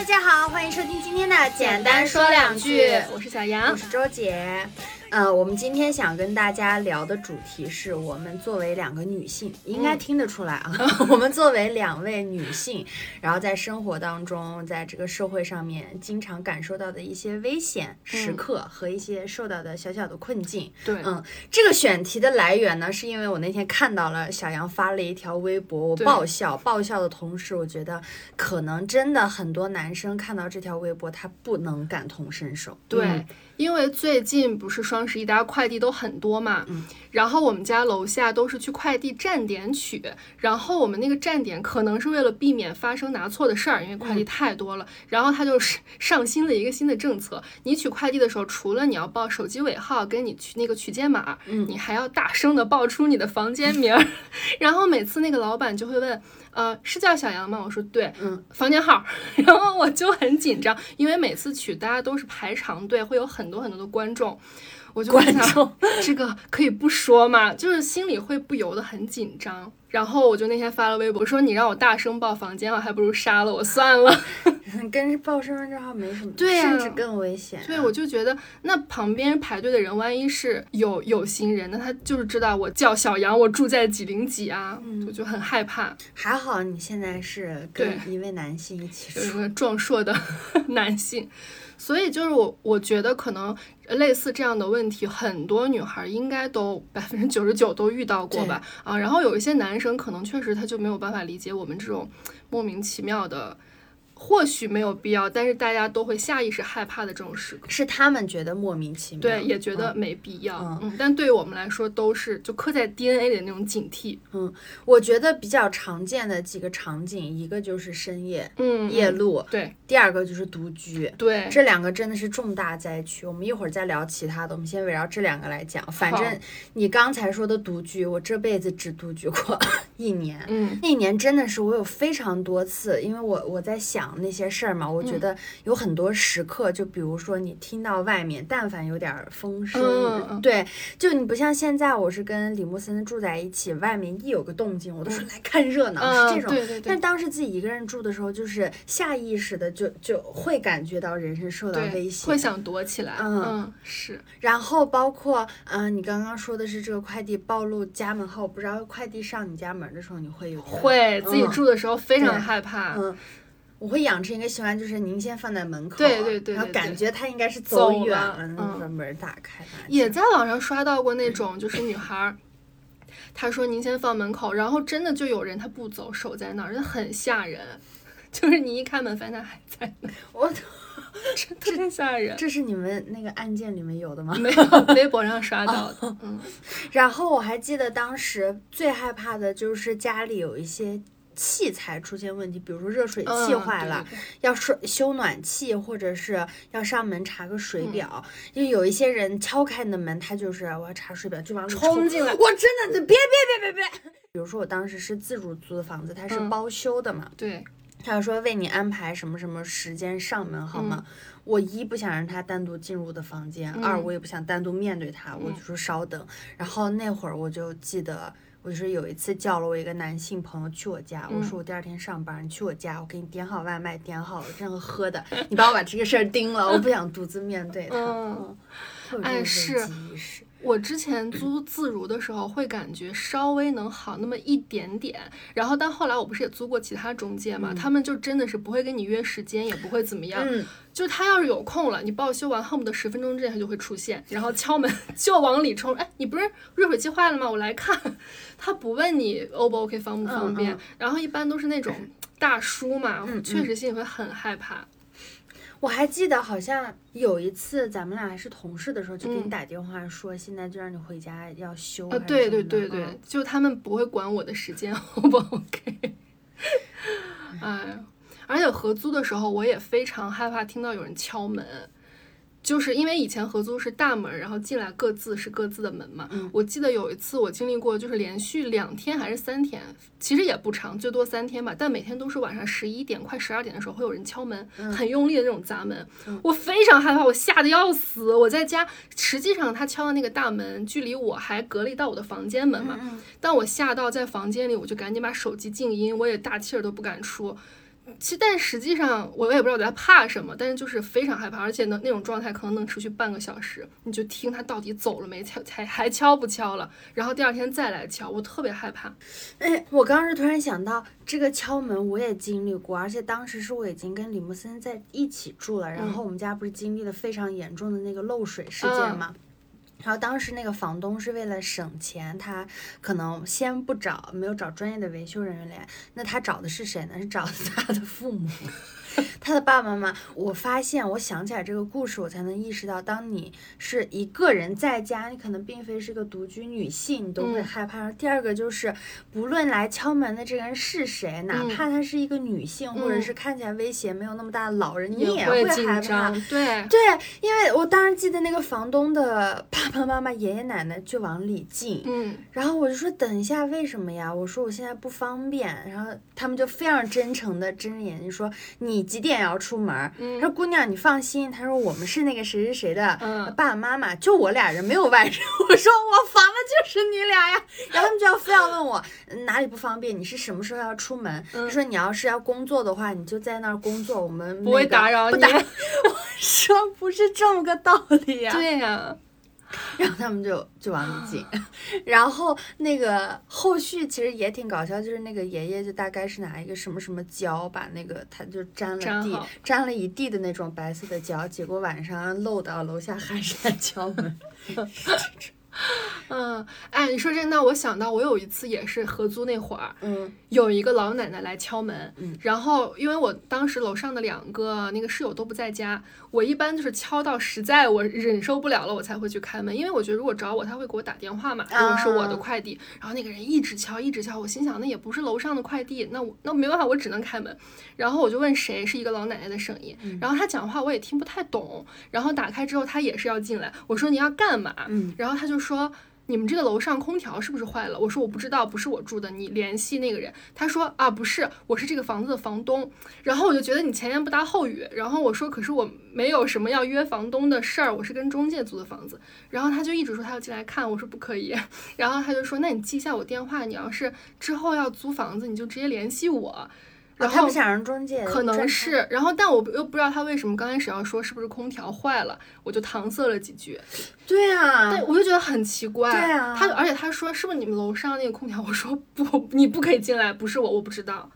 大家好，欢迎收听今天的简单说两句，我是小杨，我是周姐。呃，我们今天想跟大家聊的主题是我们作为两个女性，应该听得出来啊，我们作为两位女性，然后在生活当中，在这个社会上面经常感受到的一些危险时刻和一些受到的小小的困境。对，嗯，这个选题的来源呢，是因为我那天看到了小杨发了一条微博，我爆笑，爆笑的同时，我觉得可能真的很多男生看到这条微博，他不能感同身受。对。因为最近不是双十一，大家快递都很多嘛，然后我们家楼下都是去快递站点取，然后我们那个站点可能是为了避免发生拿错的事儿，因为快递太多了，然后他就是上新了一个新的政策，你取快递的时候，除了你要报手机尾号跟你取那个取件码，你还要大声的报出你的房间名儿，然后每次那个老板就会问。呃，是叫小杨吗？我说对，嗯，房间号，然后我就很紧张，因为每次取大家都是排长队，会有很多很多的观众，我就想这个可以不说嘛，就是心里会不由得很紧张。然后我就那天发了微博，我说你让我大声报房间号，还不如杀了我算了。跟报身份证号没什么，对甚至更危险。对，我就觉得那旁边排队的人，万一是有有心人，那他就是知道我叫小杨，我住在几零几啊，我就很害怕。还好你现在是跟一位男性一起住，一个壮硕的 男性。所以就是我，我觉得可能类似这样的问题，很多女孩应该都百分之九十九都遇到过吧？啊，然后有一些男生可能确实他就没有办法理解我们这种莫名其妙的。或许没有必要，但是大家都会下意识害怕的这种时刻，是他们觉得莫名其妙，对，也觉得没必要。嗯，但对于我们来说，都是就刻在 DNA 里的那种警惕。嗯，我觉得比较常见的几个场景，一个就是深夜，嗯，夜路，对；第二个就是独居，对。这两个真的是重大灾区。我们一会儿再聊其他的，我们先围绕这两个来讲。反正你刚才说的独居，我这辈子只独居过 一年。嗯，那一年真的是我有非常多次，因为我我在想。那些事儿嘛，我觉得有很多时刻，就比如说你听到外面，但凡有点风声，对，就你不像现在，我是跟李木森住在一起，外面一有个动静，我都说来看热闹，是这种。对对对。但当时自己一个人住的时候，就是下意识的就就会感觉到人身受到威胁，会想躲起来。嗯，是。然后包括，嗯，你刚刚说的是这个快递暴露家门后，不知道快递上你家门的时候，你会有会自己住的时候非常害怕。嗯。我会养成一个习惯，就是您先放在门口，对对对，然后感觉他应该是走远了，把门打开。也在网上刷到过那种，就是女孩，她说您先放门口，然后真的就有人他不走，守在那儿，那很吓人。就是你一开门，发现他还在那，我特别吓人。这是你们那个案件里面有的吗？没有，微博上刷到的。嗯，然后我还记得当时最害怕的就是家里有一些。器材出现问题，比如说热水器坏了，要修修暖气，或者是要上门查个水表。因为有一些人敲开你的门，他就是我要查水表，就往里冲进来。我真的，别别别别别！比如说我当时是自主租的房子，它是包修的嘛。对。他就说为你安排什么什么时间上门好吗？我一不想让他单独进入我的房间，二我也不想单独面对他，我就说稍等。然后那会儿我就记得。我就是有一次叫了我一个男性朋友去我家，我说我第二天上班，你去我家，我给你点好外卖，点好了任何喝的，你帮我把这个事儿盯了，我不想独自面对他。嗯，哎是。我之前租自如的时候，会感觉稍微能好那么一点点，然后但后来我不是也租过其他中介嘛，他们就真的是不会跟你约时间，也不会怎么样，就他要是有空了，你报修完恨不得十分钟之内他就会出现，然后敲门 就往里冲，哎，你不是热水器坏了吗？我来看，他不问你 O 不 OK 方不方便，然后一般都是那种大叔嘛，确实心里会很害怕。我还记得好像有一次咱们俩还是同事的时候，就给你打电话说，现在就让你回家要休。啊，对对对对，就他们不会管我的时间，O 不 OK？哎，而且合租的时候，我也非常害怕听到有人敲门。就是因为以前合租是大门，然后进来各自是各自的门嘛。我记得有一次我经历过，就是连续两天还是三天，其实也不长，最多三天吧。但每天都是晚上十一点快十二点的时候会有人敲门，很用力的那种砸门。我非常害怕，我吓得要死。我在家，实际上他敲的那个大门距离我还隔离到我的房间门嘛。但我吓到在房间里，我就赶紧把手机静音，我也大气儿都不敢出。其实，但实际上我也不知道我在怕什么，但是就是非常害怕，而且呢，那种状态可能能持续半个小时，你就听他到底走了没，敲还还敲不敲了，然后第二天再来敲，我特别害怕。哎，我刚刚是突然想到，这个敲门我也经历过，而且当时是我已经跟李木森在一起住了，然后我们家不是经历了非常严重的那个漏水事件吗？然后当时那个房东是为了省钱，他可能先不找，没有找专业的维修人员来，那他找的是谁呢？是找他的父母。他的爸爸妈妈，我发现，我想起来这个故事，我才能意识到，当你是一个人在家，你可能并非是个独居女性，你都会害怕。第二个就是，不论来敲门的这个人是谁，哪怕他是一个女性，或者是看起来威胁没有那么大的老人，你也会害怕。对对，因为我当时记得那个房东的爸爸妈妈、爷爷奶奶就往里进，嗯，然后我就说等一下，为什么呀？我说我现在不方便，然后他们就非常真诚的睁着眼睛说你。几点要出门？他说：“姑娘，你放心。”他说：“我们是那个谁谁谁的爸爸妈妈，就我俩人，没有外人。”我说：“我防的就是你俩呀。”然后他们就要非要问我哪里不方便，你是什么时候要出门？他说：“你要是要工作的话，你就在那儿工作，我们不会打扰你。” 我说：“不是这么个道理呀。”对呀。然后他们就就往里进，然后那个后续其实也挺搞笑，就是那个爷爷就大概是拿一个什么什么胶把那个他就粘了地，粘了一地的那种白色的胶，结果晚上漏到楼下还是在敲门。嗯，哎，你说这，那我想到我有一次也是合租那会儿，嗯，有一个老奶奶来敲门，嗯，然后因为我当时楼上的两个那个室友都不在家，我一般就是敲到实在我忍受不了了，我才会去开门，因为我觉得如果找我，他会给我打电话嘛，如果是我的快递，然后那个人一直敲一直敲，我心想那也不是楼上的快递，那我那没办法，我只能开门，然后我就问谁，是一个老奶奶的声音，然后她讲话我也听不太懂，然后打开之后她也是要进来，我说你要干嘛？嗯，然后她就说。你们这个楼上空调是不是坏了？我说我不知道，不是我住的，你联系那个人。他说啊，不是，我是这个房子的房东。然后我就觉得你前言不搭后语。然后我说，可是我没有什么要约房东的事儿，我是跟中介租的房子。然后他就一直说他要进来看，我说不可以。然后他就说，那你记一下我电话，你要是之后要租房子，你就直接联系我。然后他不想让中介，可能是，然后但我又不知道他为什么刚开始要说是不是空调坏了，我就搪塞了几句。对啊，对，我就觉得很奇怪。对啊，他而且他说是不是你们楼上那个空调？我说不，你不可以进来，不是我，我不知道。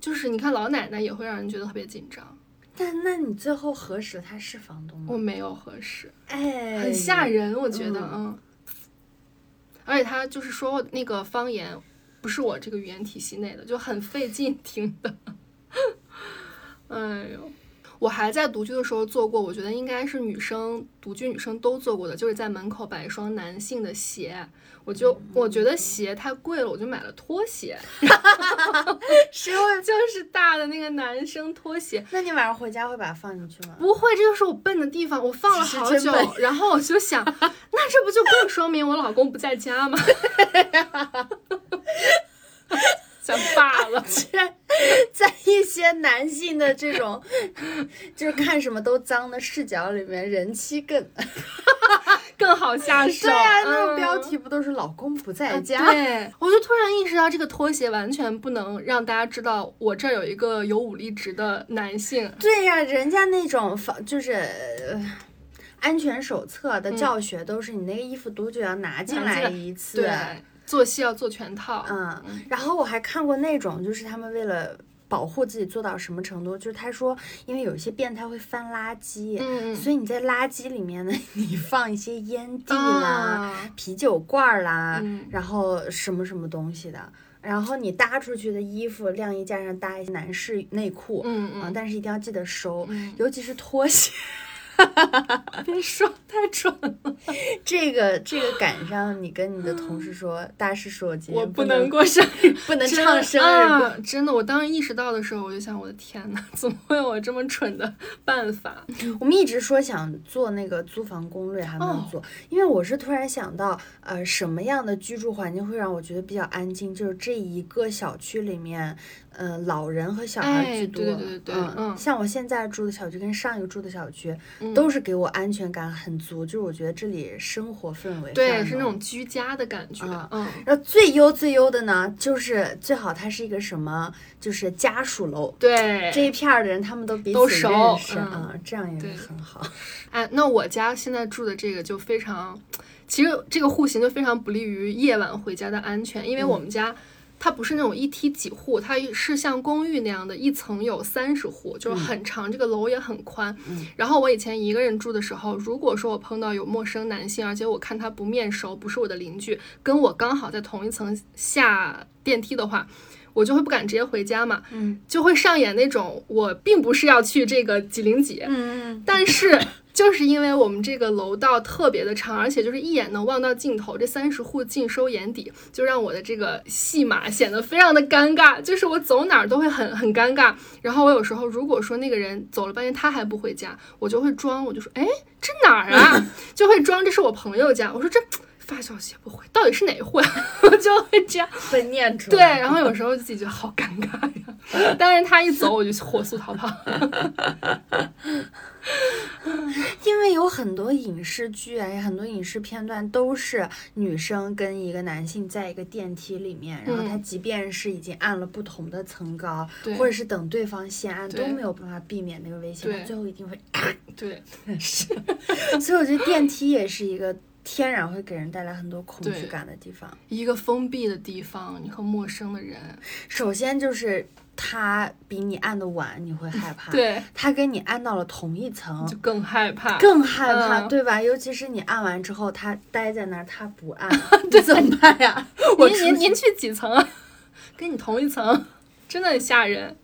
就是你看老奶奶也会让人觉得特别紧张。但那你最后核实他是房东吗？我没有核实，哎，很吓人，我觉得，嗯。而且他就是说那个方言。不是我这个语言体系内的，就很费劲听的。哎呦，我还在独居的时候做过，我觉得应该是女生独居女生都做过的，就是在门口摆一双男性的鞋。我就我觉得鞋太贵了，我就买了拖鞋。是会就是大的那个男生拖鞋。那你晚上回家会把它放进去吗？不会，这就是我笨的地方。我放了好久，然后我就想，那这不就更说明我老公不在家吗？想罢了，在 在一些男性的这种就是看什么都脏的视角里面，人妻更 更好下手。对啊，那种标题不都是老公不在家？对，我就突然意识到，这个拖鞋完全不能让大家知道我这儿有一个有武力值的男性。对呀，人家那种防就是安全手册的教学都是，你那个衣服多久要拿进来一次？对。做戏要做全套，嗯，然后我还看过那种，就是他们为了保护自己做到什么程度，就是他说，因为有一些变态会翻垃圾，嗯，所以你在垃圾里面呢，你放一些烟蒂啦、啤酒罐啦，然后什么什么东西的，然后你搭出去的衣服晾衣架上搭一些男士内裤，嗯嗯，但是一定要记得收，尤其是拖鞋。别说太蠢了，这个这个赶上你跟你的同事说，大师说我今天不能过生日，不能唱生日歌。真的，我当时意识到的时候，我就想，我的天呐，怎么会有我这么蠢的办法？我们一直说想做那个租房攻略，还没有做，因为我是突然想到，呃，什么样的居住环境会让我觉得比较安静？就是这一个小区里面。嗯，老人和小孩居多。对对对对，嗯，像我现在住的小区跟上一个住的小区，都是给我安全感很足，就是我觉得这里生活氛围对，是那种居家的感觉。嗯，然后最优最优的呢，就是最好它是一个什么，就是家属楼。对，这一片儿的人他们都彼此认识啊，这样也很好。哎，那我家现在住的这个就非常，其实这个户型就非常不利于夜晚回家的安全，因为我们家。它不是那种一梯几户，它是像公寓那样的，一层有三十户，就是很长，这个楼也很宽。然后我以前一个人住的时候，如果说我碰到有陌生男性，而且我看他不面熟，不是我的邻居，跟我刚好在同一层下电梯的话，我就会不敢直接回家嘛，嗯，就会上演那种我并不是要去这个几零几，但是。就是因为我们这个楼道特别的长，而且就是一眼能望到尽头，这三十户尽收眼底，就让我的这个戏码显得非常的尴尬。就是我走哪儿都会很很尴尬。然后我有时候如果说那个人走了半天他还不回家，我就会装，我就说，哎，这哪儿啊？就会装这是我朋友家。我说这发消息也不回，到底是哪户呀？我就会这样被念出来。对，然后有时候自己就好尴尬呀。但是他一走，我就火速逃跑。因为有很多影视剧啊，很多影视片段都是女生跟一个男性在一个电梯里面，然后他即便是已经按了不同的层高，或者是等对方先按，都没有办法避免那个危险，他最后一定会。对，是。所以我觉得电梯也是一个天然会给人带来很多恐惧感的地方。一个封闭的地方，你和陌生的人，首先就是。他比你按的晚，你会害怕。对，他跟你按到了同一层，就更害怕，更害怕，对吧？尤其是你按完之后，他待在那儿，他不按，这怎么办呀？您您您去几层啊？跟你同一层，真的很吓人。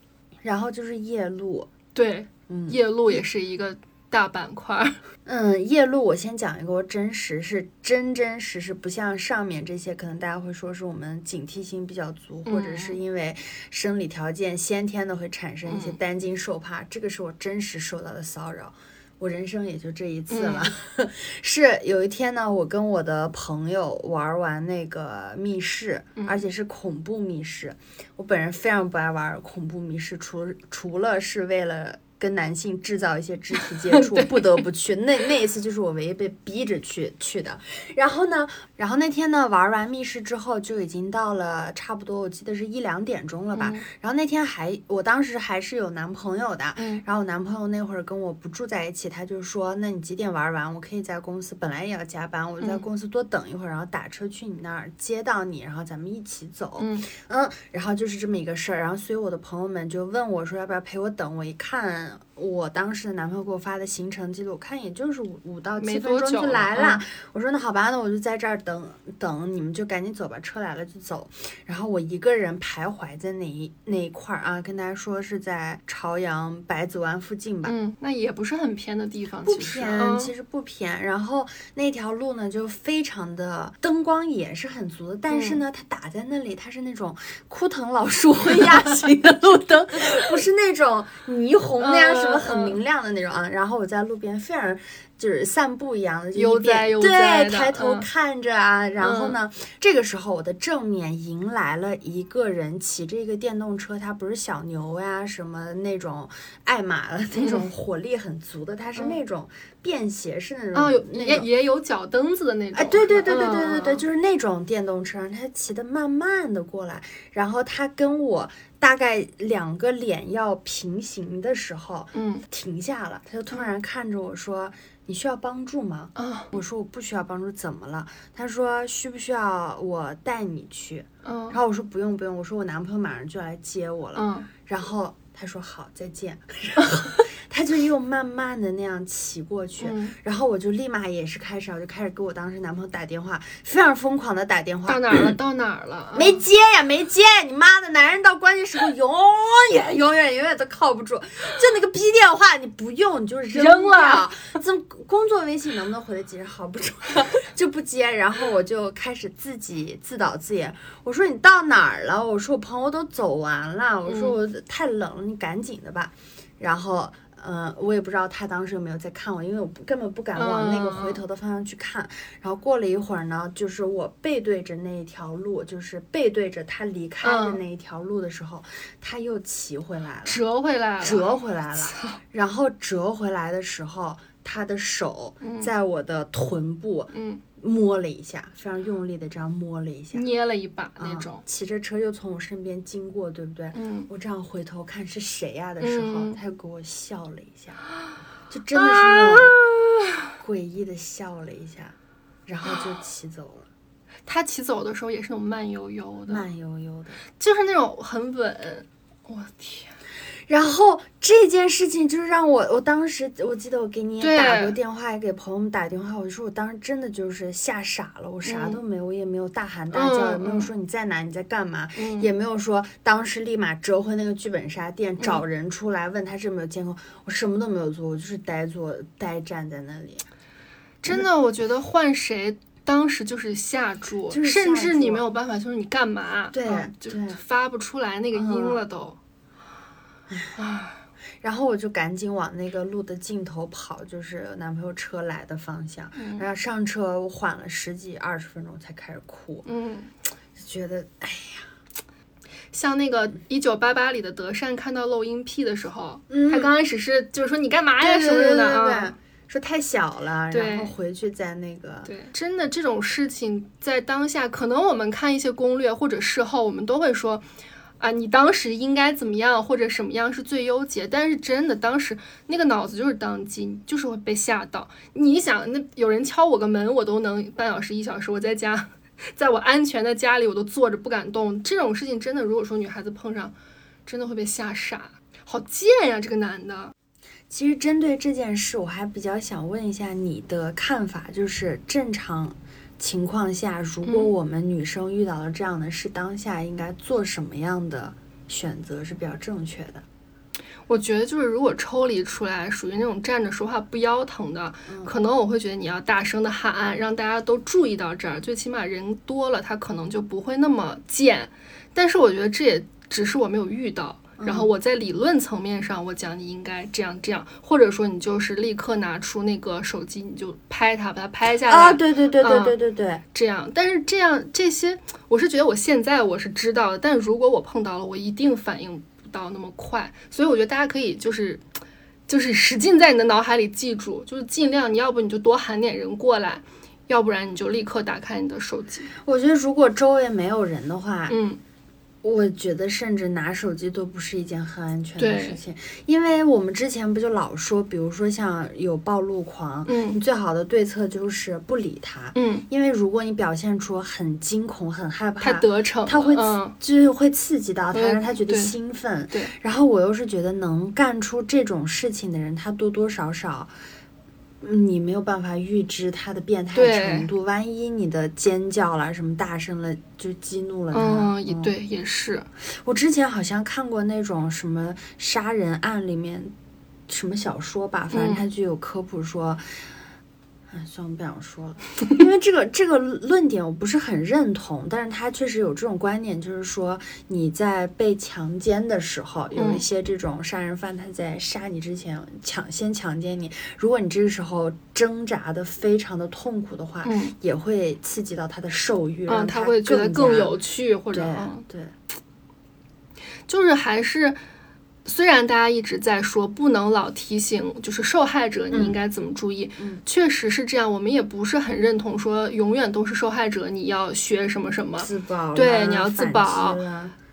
然后就是夜路，对，夜路也是一个。大板块，嗯，夜路我先讲一个，我真实是真真实实，不像上面这些，可能大家会说是我们警惕性比较足，或者是因为生理条件先天的会产生一些担惊受怕，这个是我真实受到的骚扰，我人生也就这一次了。是有一天呢，我跟我的朋友玩完那个密室，而且是恐怖密室，我本人非常不爱玩恐怖密室，除除了是为了。跟男性制造一些肢体接 触，不得不去。那那一次就是我唯一被逼着去去的。然后呢，然后那天呢玩完密室之后，就已经到了差不多，我记得是一两点钟了吧。然后那天还，我当时还是有男朋友的。然后我男朋友那会儿跟我不住在一起，他就说：“那你几点玩完？我可以在公司，本来也要加班，我就在公司多等一会儿，然后打车去你那儿接到你，然后咱们一起走。”嗯嗯，然后就是这么一个事儿。然后所以我的朋友们就问我说：“要不要陪我等？”我一看。晚安。我当时的男朋友给我发的行程记录，我看也就是五五到七分钟就来了。我说那好吧，那我就在这儿等等，你们就赶紧走吧，车来了就走。然后我一个人徘徊在那一那一块儿啊，跟大家说是在朝阳百子湾附近吧。嗯，那也不是很偏的地方，不偏，其实不偏。然后那条路呢，就非常的灯光也是很足的，但是呢，它打在那里，它是那种枯藤老树昏鸦型的路灯，不是那种霓虹那样。什么很明亮的那种啊，然后我在路边非常就是散步一样的，悠哉悠哉对，抬头看着啊，然后呢，这个时候我的正面迎来了一个人骑着一个电动车，他不是小牛呀什么那种爱马的那种火力很足的，他是那种便携式那种，也也有脚蹬子的那种，哎，对对对对对对对，就是那种电动车，他骑的慢慢的过来，然后他跟我。大概两个脸要平行的时候，嗯，停下了，他就突然看着我说：“你需要帮助吗？”啊，我说我不需要帮助，怎么了？他说需不需要我带你去？嗯，然后我说不用不用，我说我男朋友马上就来接我了。嗯，然后他说好，再见。然后。他就又慢慢的那样骑过去，然后我就立马也是开始，我就开始给我当时男朋友打电话，非常疯狂的打电话。到哪儿了？到哪儿了？没接呀，没接！你妈的，男人到关键时候永远、永远、永远都靠不住。就那个逼电话，你不用你就扔了。怎么工作微信能不能回得及时？好不重要，就不接。然后我就开始自己自导自演，我说你到哪儿了？我说我朋友都走完了。我说我太冷了，你赶紧的吧。然后。嗯，我也不知道他当时有没有在看我，因为我根本不敢往那个回头的方向去看。然后过了一会儿呢，就是我背对着那一条路，就是背对着他离开的那一条路的时候，他又骑回来了，折回来了，折回来了。然后折回来的时候，他的手在我的臀部嗯，摸了一下，非常用力的这样摸了一下，捏了一把那啊种，骑着车又从我身边经过，对不对？嗯，我这样回头看是谁呀、的时候，嗯。他又给我笑了一下，就真的是那种啊！诡异的笑了一下，然后就骑走了，他骑走的时候也是那种慢悠悠的，慢悠悠的。就是那种很稳。我天，然后这件事情就是让我，我当时我记得我给你也打过电话，也给朋友们打电话，我就说我当时真的就是吓傻了，我啥嗯都没有，我也没有大喊大叫，也嗯没有说你在哪，你在干嘛，嗯也没有说当时立马折回那个剧本杀店找人出来问他是没有监控，我什么都没有做，我就是呆坐呆站在那里。真的，我觉得换谁。当时就是吓住，就是吓甚至你没有办法，就是你干嘛？对啊就对发不出来那个音嗯了都。然后我就赶紧往那个路的尽头跑，就是男朋友车来的方向。嗯。然后上车，我缓了十几二十分钟才开始哭，嗯，觉得哎呀，像那个《一九八八》里的德善看到漏音癖的时候，嗯。他刚开始是就是说你干嘛呀什么什么的啊。说太小了，然后回去再那个，对，真的这种事情在当下，可能我们看一些攻略或者事后，我们都会说，啊，你当时应该怎么样，或者什么样是最优解。但是真的，当时那个脑子就是当机，就是会被吓到。你想，那有人敲我个门，我都能半小时一小时，我在家，在我安全的家里，我都坐着不敢动。这种事情真的，如果说女孩子碰上，真的会被吓傻。好贱呀，这个男的。其实针对这件事，我还比较想问一下你的看法，就是正常情况下，如果嗯我们女生遇到了这样的事，当下应该做什么样的选择是比较正确的？我觉得就是如果抽离出来，属于那种站着说话不腰疼的，可能我会觉得你要大声的喊，让大家都注意到这儿，最起码人多了，他可能就不会那么贱。但是我觉得这也只是我没有遇到。然后我在理论层面上，我讲你应该这样这样，或者说你就是立刻拿出那个手机，你就拍它，把它拍下来。啊，对对对对嗯对对对，这样，但是这样这些，我是觉得我现在我是知道的，但如果我碰到了，我一定反应不到那么快，所以我觉得大家可以就是就是使劲在你的脑海里记住，就是尽量你要不你就多喊点人过来，要不然你就立刻打开你的手机。我觉得如果周围没有人的话，嗯，我觉得甚至拿手机都不是一件很安全的事情，因为我们之前不就老说，比如说像有暴露狂，嗯你最好的对策就是不理他，嗯，因为如果你表现出很惊恐、很害怕，他得逞，他会嗯，就是会刺激到他，嗯让他觉得兴奋。对，然后我又是觉得能干出这种事情的人，他多多少少。嗯你没有办法预知他的变态程度，万一你的尖叫啦什么大声了，就激怒了他。嗯，也对，也是，我之前好像看过那种什么杀人案里面什么小说吧，反正嗯。它就有科普说，哎，算了，不想说了，因为这个这个论点我不是很认同，但是他确实有这种观点，就是说你在被强奸的时候，有一嗯。些这种杀人犯他在杀你之前抢先强奸你，如果你这个时候挣扎的非常的痛苦的话，嗯。也会刺激到他的兽欲，嗯，让他会觉得更有趣，或者对嗯对。就是还是，虽然大家一直在说不能老提醒，就是受害者你应该怎么注意，嗯确实是这样。我们也不是很认同说永远都是受害者，你要学什么什么。自保，对你要自保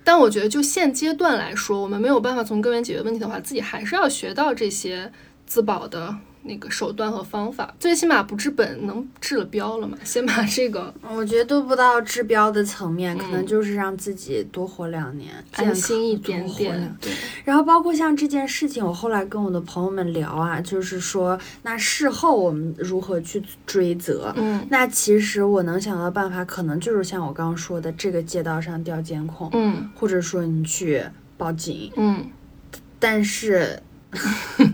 但我觉得就现阶段来说，我们没有办法从根源解决问题的话，自己还是要学到这些自保的那个手段和方法。最起码不治本，能治了标了嘛？先把这个我觉得都不到治标的层面，可能嗯就是让自己多活两年，健安心一点点。对，然后包括像这件事情，我后来跟我的朋友们聊啊，就是说，那事后我们如何去追责？嗯那其实我能想到的办法，可能就是像我刚刚说的，这个街道上调监控，嗯或者说你去报警。嗯，但是，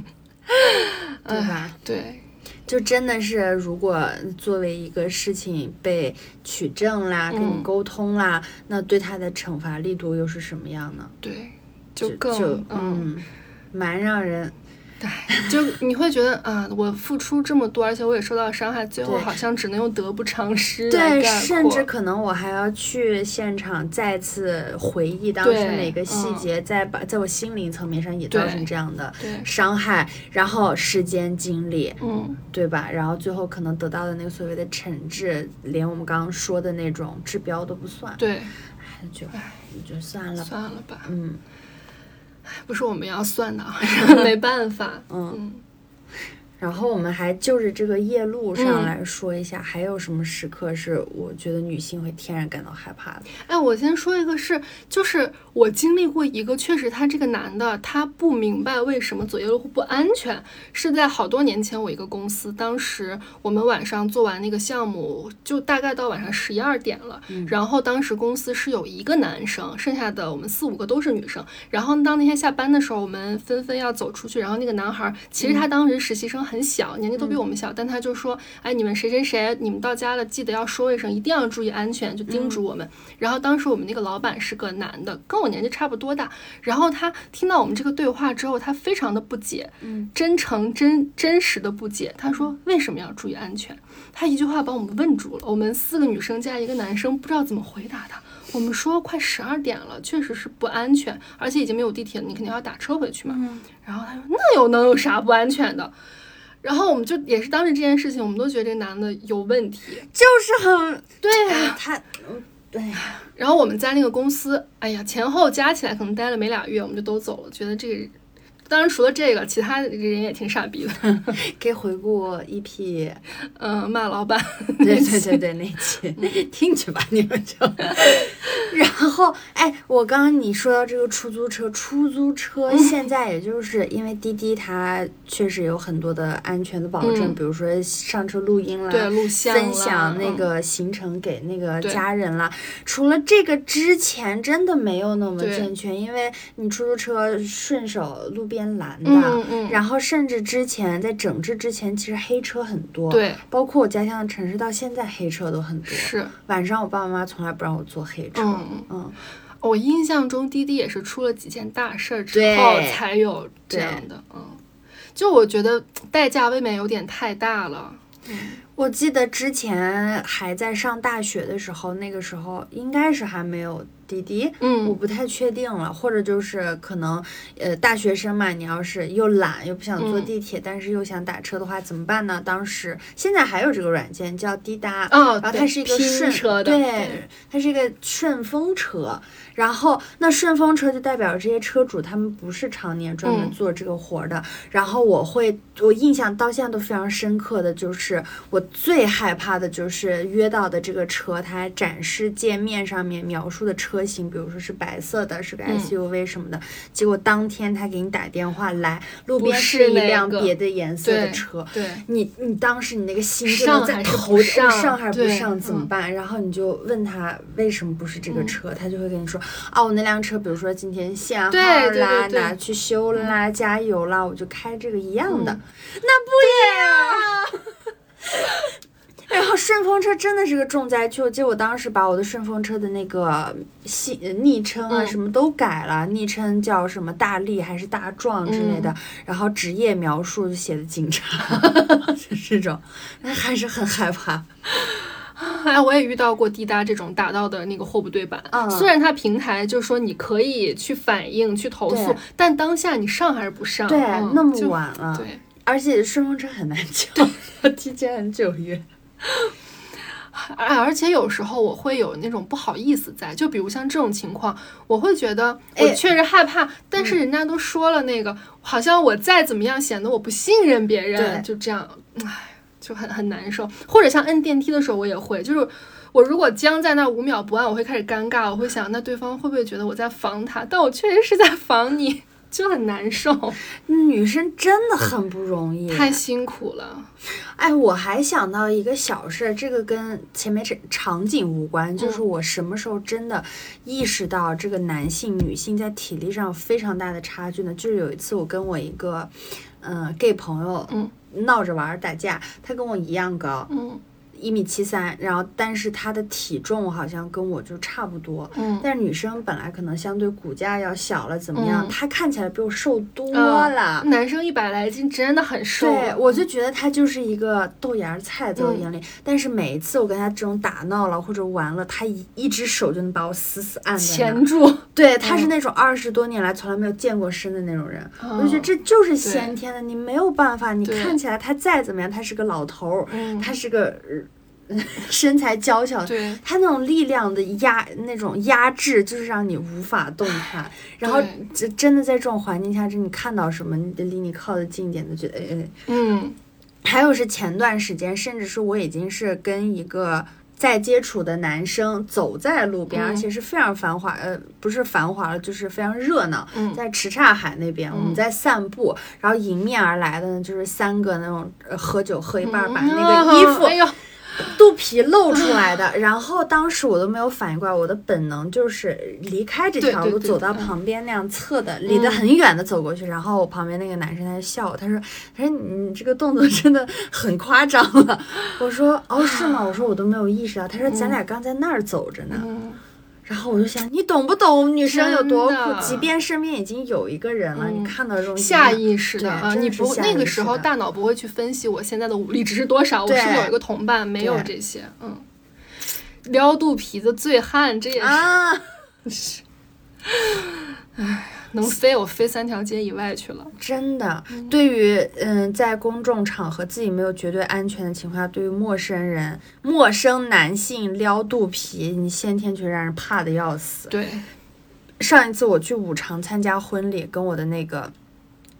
对吧？对，就真的是，如果作为一个事情被取证啦，跟你嗯沟通啦，那对他的惩罚力度又是什么样呢？对，就更就嗯嗯，蛮让人对，就你会觉得啊，我付出这么多，而且我也受到伤害，最后好像只能用得不偿失来对，甚至可能我还要去现场再次回忆当时对每个细嗯节，在把在我心灵层面上也造成这样的，伤害，然后时间精力，嗯，对吧？然后最后可能得到的那个所谓的惩治，连我们刚刚说的那种治标都不算，对，哎就就算了吧。算了吧，嗯不是我们要算的，啊，没办法，嗯，嗯。然后我们还就着这个夜路上嗯。来说一下，还有什么时刻是我觉得女性会天然感到害怕的？哎，我先说一个是，就是我经历过一个，确实他这个男的他不明白为什么走夜路不安全，是在好多年前我一个公司，当时我们晚上做完那个项目，就大概到晚上十一二点了，然后当时公司是有一个男生，剩下的我们四五个都是女生，然后当那天下班的时候，我们纷纷要走出去，然后那个男孩其实他当时实习生很小，年纪都比我们小，但他就说，哎，你们谁谁谁，你们到家了记得要说一声，一定要注意安全，就叮嘱我们。然后当时我们那个老板是个男的，跟我年纪差不多大。然后他听到我们这个对话之后，他非常的不解，嗯，真诚真真实的不解。他说为什么要注意安全？他一句话把我们问住了。我们四个女生加一个男生，不知道怎么回答他。我们说快十二点了，确实是不安全，而且已经没有地铁了，你肯定要打车回去嘛。嗯然后他说那又能有啥不安全的？然后我们就也是当时这件事情，我们都觉得这个男的有问题。就是很对哎呀、他，嗯对呀，然后我们在那个公司，哎呀，前后加起来可能待了没俩月，我们就都走了，觉得这个。当然，除了这个，其他人也挺傻逼的。可以回顾一 P，嗯，骂老板。对对对对，那期 听去吧，你们就。然后，哎，我刚刚你说到这个出租车，出租车嗯现在也就是因为滴滴它确实有很多的安全的保证，嗯比如说上车录音啦，对，录像分享那嗯个行程给那个家人啦。除了这个之前真的没有那么健全，因为你出租车顺手路边拦的，嗯嗯，然后甚至之前在整治之前，其实黑车很多，，对，包括我家乡的城市到现在黑车都很多。是，晚上我爸爸妈妈从来不让我坐黑车，嗯。嗯。我印象中滴滴也是出了几件大事儿之后才有这样的，嗯，就我觉得代价未免有点太大了，我记得之前还在上大学的时候，那个时候应该是还没有滴滴，我嗯不太确定了，或者就是可能，呃，大学生嘛，你要是又懒又不想坐嗯地铁，但是又想打车的话，怎么办呢？当时现在还有这个软件叫滴答，哦，然后它是一个顺车的，对，它是一个顺风车。然后那顺风车就代表这些车主他们不是常年专门嗯做这个活儿的。然后我会，我印象到现在都非常深刻的就是，我最害怕的就是约到的这个车，它展示界面上面描述的车型，比如说是白色的，是个嗯。SUV 什么的，结果当天他给你打电话来，路边是一辆别的颜色的对车，对，你你当时你那个心就上还是能在头上上还是不上怎么嗯。办？然后你就问他为什么不是这个嗯。车，他就会跟你说，哦，我那辆车比如说今天限号啦，拿去修啦，加油啦，我就开这个一样的，嗯。那不一样。然后顺风车真的是个重灾区，我记得我当时把我的顺风车的那个姓呃昵称啊嗯什么都改了，昵称叫什么大力还是大壮之类的，嗯然后职业描述就写的警察，就是这种，但还是很害怕。哎，我也遇到过滴答这种打到的那个货不对版。嗯虽然它平台就说你可以去反映、去投诉，但当下你上还是不上？对，嗯那么晚了，对，而且顺风车很难叫，要提前很久约。而 而且有时候我会有那种不好意思在，就比如像这种情况，我会觉得我哎确实害怕，但是人家都说了那个，好像我再怎么样显得我不信任别人，就这样，唉，就很很难受。或者像摁电梯的时候，我也会，就是我如果僵在那五秒不按，我会开始尴尬，我会想，那对方会不会觉得我在防他？但我确实是在防你，就很难受，女生真的很不容易，太辛苦了。哎，我还想到一个小事儿，这个跟前面这场景无关，嗯。就是我什么时候真的意识到这个男性、女性在体力上有非常大的差距呢？就是有一次我跟我一个嗯、呃 gay 朋友嗯。闹着玩儿打架，他跟我一样高，嗯一米七三，然后但是她的体重好像跟我就差不多，嗯，但是女生本来可能相对骨架要小了，怎么样？嗯她看起来比我瘦多嗯了。男生一百来斤真的很瘦对，我就觉得她就是一个豆芽儿菜在我嗯眼里，但是每一次我跟她这种打闹了或者玩了，她一一只手就能把我死死按住，对，她是嗯那种二十多年来从来没有健过身的那种人，我就觉得嗯这就是先天的，你没有办法。你看起来他再怎么样，他是个老头他是个、呃 身材娇小，对，他那种力量的压那种压制，就是让你无法动弹。然后真真的在这种环境下，就你看到什么，你得离你靠得近一点，都觉得哎哎。嗯还有是前段时间，甚至是我已经是跟一个在接触的男生走在路边，嗯而且是非常繁华，呃，不是繁华了，就是非常热闹。嗯在什刹海那边，我们嗯在散步，然后迎面而来的呢，就是三个那种呃喝酒喝一半儿把嗯那个衣服 哎呦，肚皮露出来的，然后当时我都没有反应过来，我的本能就是离开这条路，走到嗯旁边那样侧的，离得很远的走过去。然后我旁边那个男生他就笑我，他说：“他说你这个动作真的很夸张了。”我说：“哦，是吗？”我说：“我都没有意识到。”他说：“咱俩刚在那儿走着呢。嗯然后我就想，你懂不懂女生有多苦？即便身边已经有一个人了，嗯你看到这种下意识的啊，你不那个时候大脑不会去分析我现在的武力值是多少，我是不是有一个同伴，没有这些，嗯，撩肚皮的醉汉，这也是啊，能飞，我飞三条街以外去了，真的，对于嗯，在公众场合自己没有绝对安全的情况下，对于陌生人、陌生男性撩肚皮，你先天就让人怕的要死。对，上一次我去五常参加婚礼，跟我的那个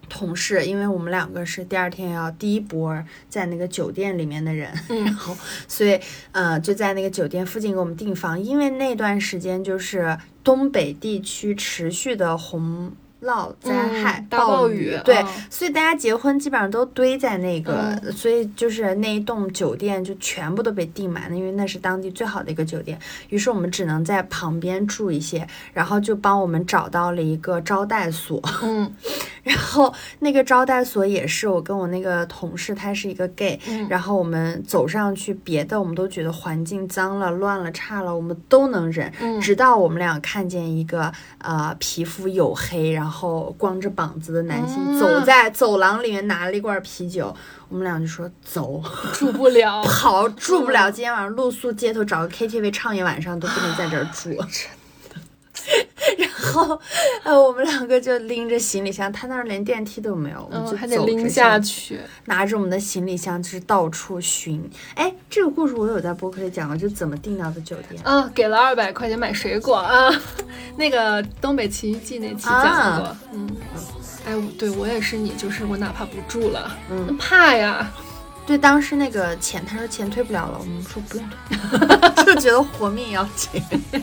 同事，因为我们两个是第二天要第一波在那个酒店里面的人，嗯 然后所以呃就在那个酒店附近给我们订房，因为那段时间就是东北地区持续的红涝灾害、暴暴雨对，嗯所以大家结婚基本上都堆在那个，嗯所以就是那一栋酒店就全部都被订满了，因为那是当地最好的一个酒店。于是我们只能在旁边住一些，然后就帮我们找到了一个招待所。嗯然后那个招待所也是我跟我那个同事，他是一个 gay，、嗯然后我们走上去，别的我们都觉得环境脏了、乱了、差了，我们都能忍，嗯直到我们俩看见一个呃皮肤黝黑，然后光着膀子的男性、嗯。走在走廊里面拿了一罐啤酒，我们俩就说走，住不了，跑住不了，今天晚上露宿街头，找个 KTV 唱一晚上都不能在这儿住。然后，呃，我们两个就拎着行李箱，他那儿连电梯都没有，我们嗯，就还得拎下去，拿着我们的行李箱，就是到处寻。哎，这个故事我有在播客里讲过，就怎么订到的酒店。啊，给了二百块钱买水果啊，那个东北奇遇记那期讲过，啊嗯，哎，对我也是你，就是我哪怕不住了，嗯，怕呀，对，当时那个钱，他说钱退不了了，我们说不用退，就觉得活命要紧。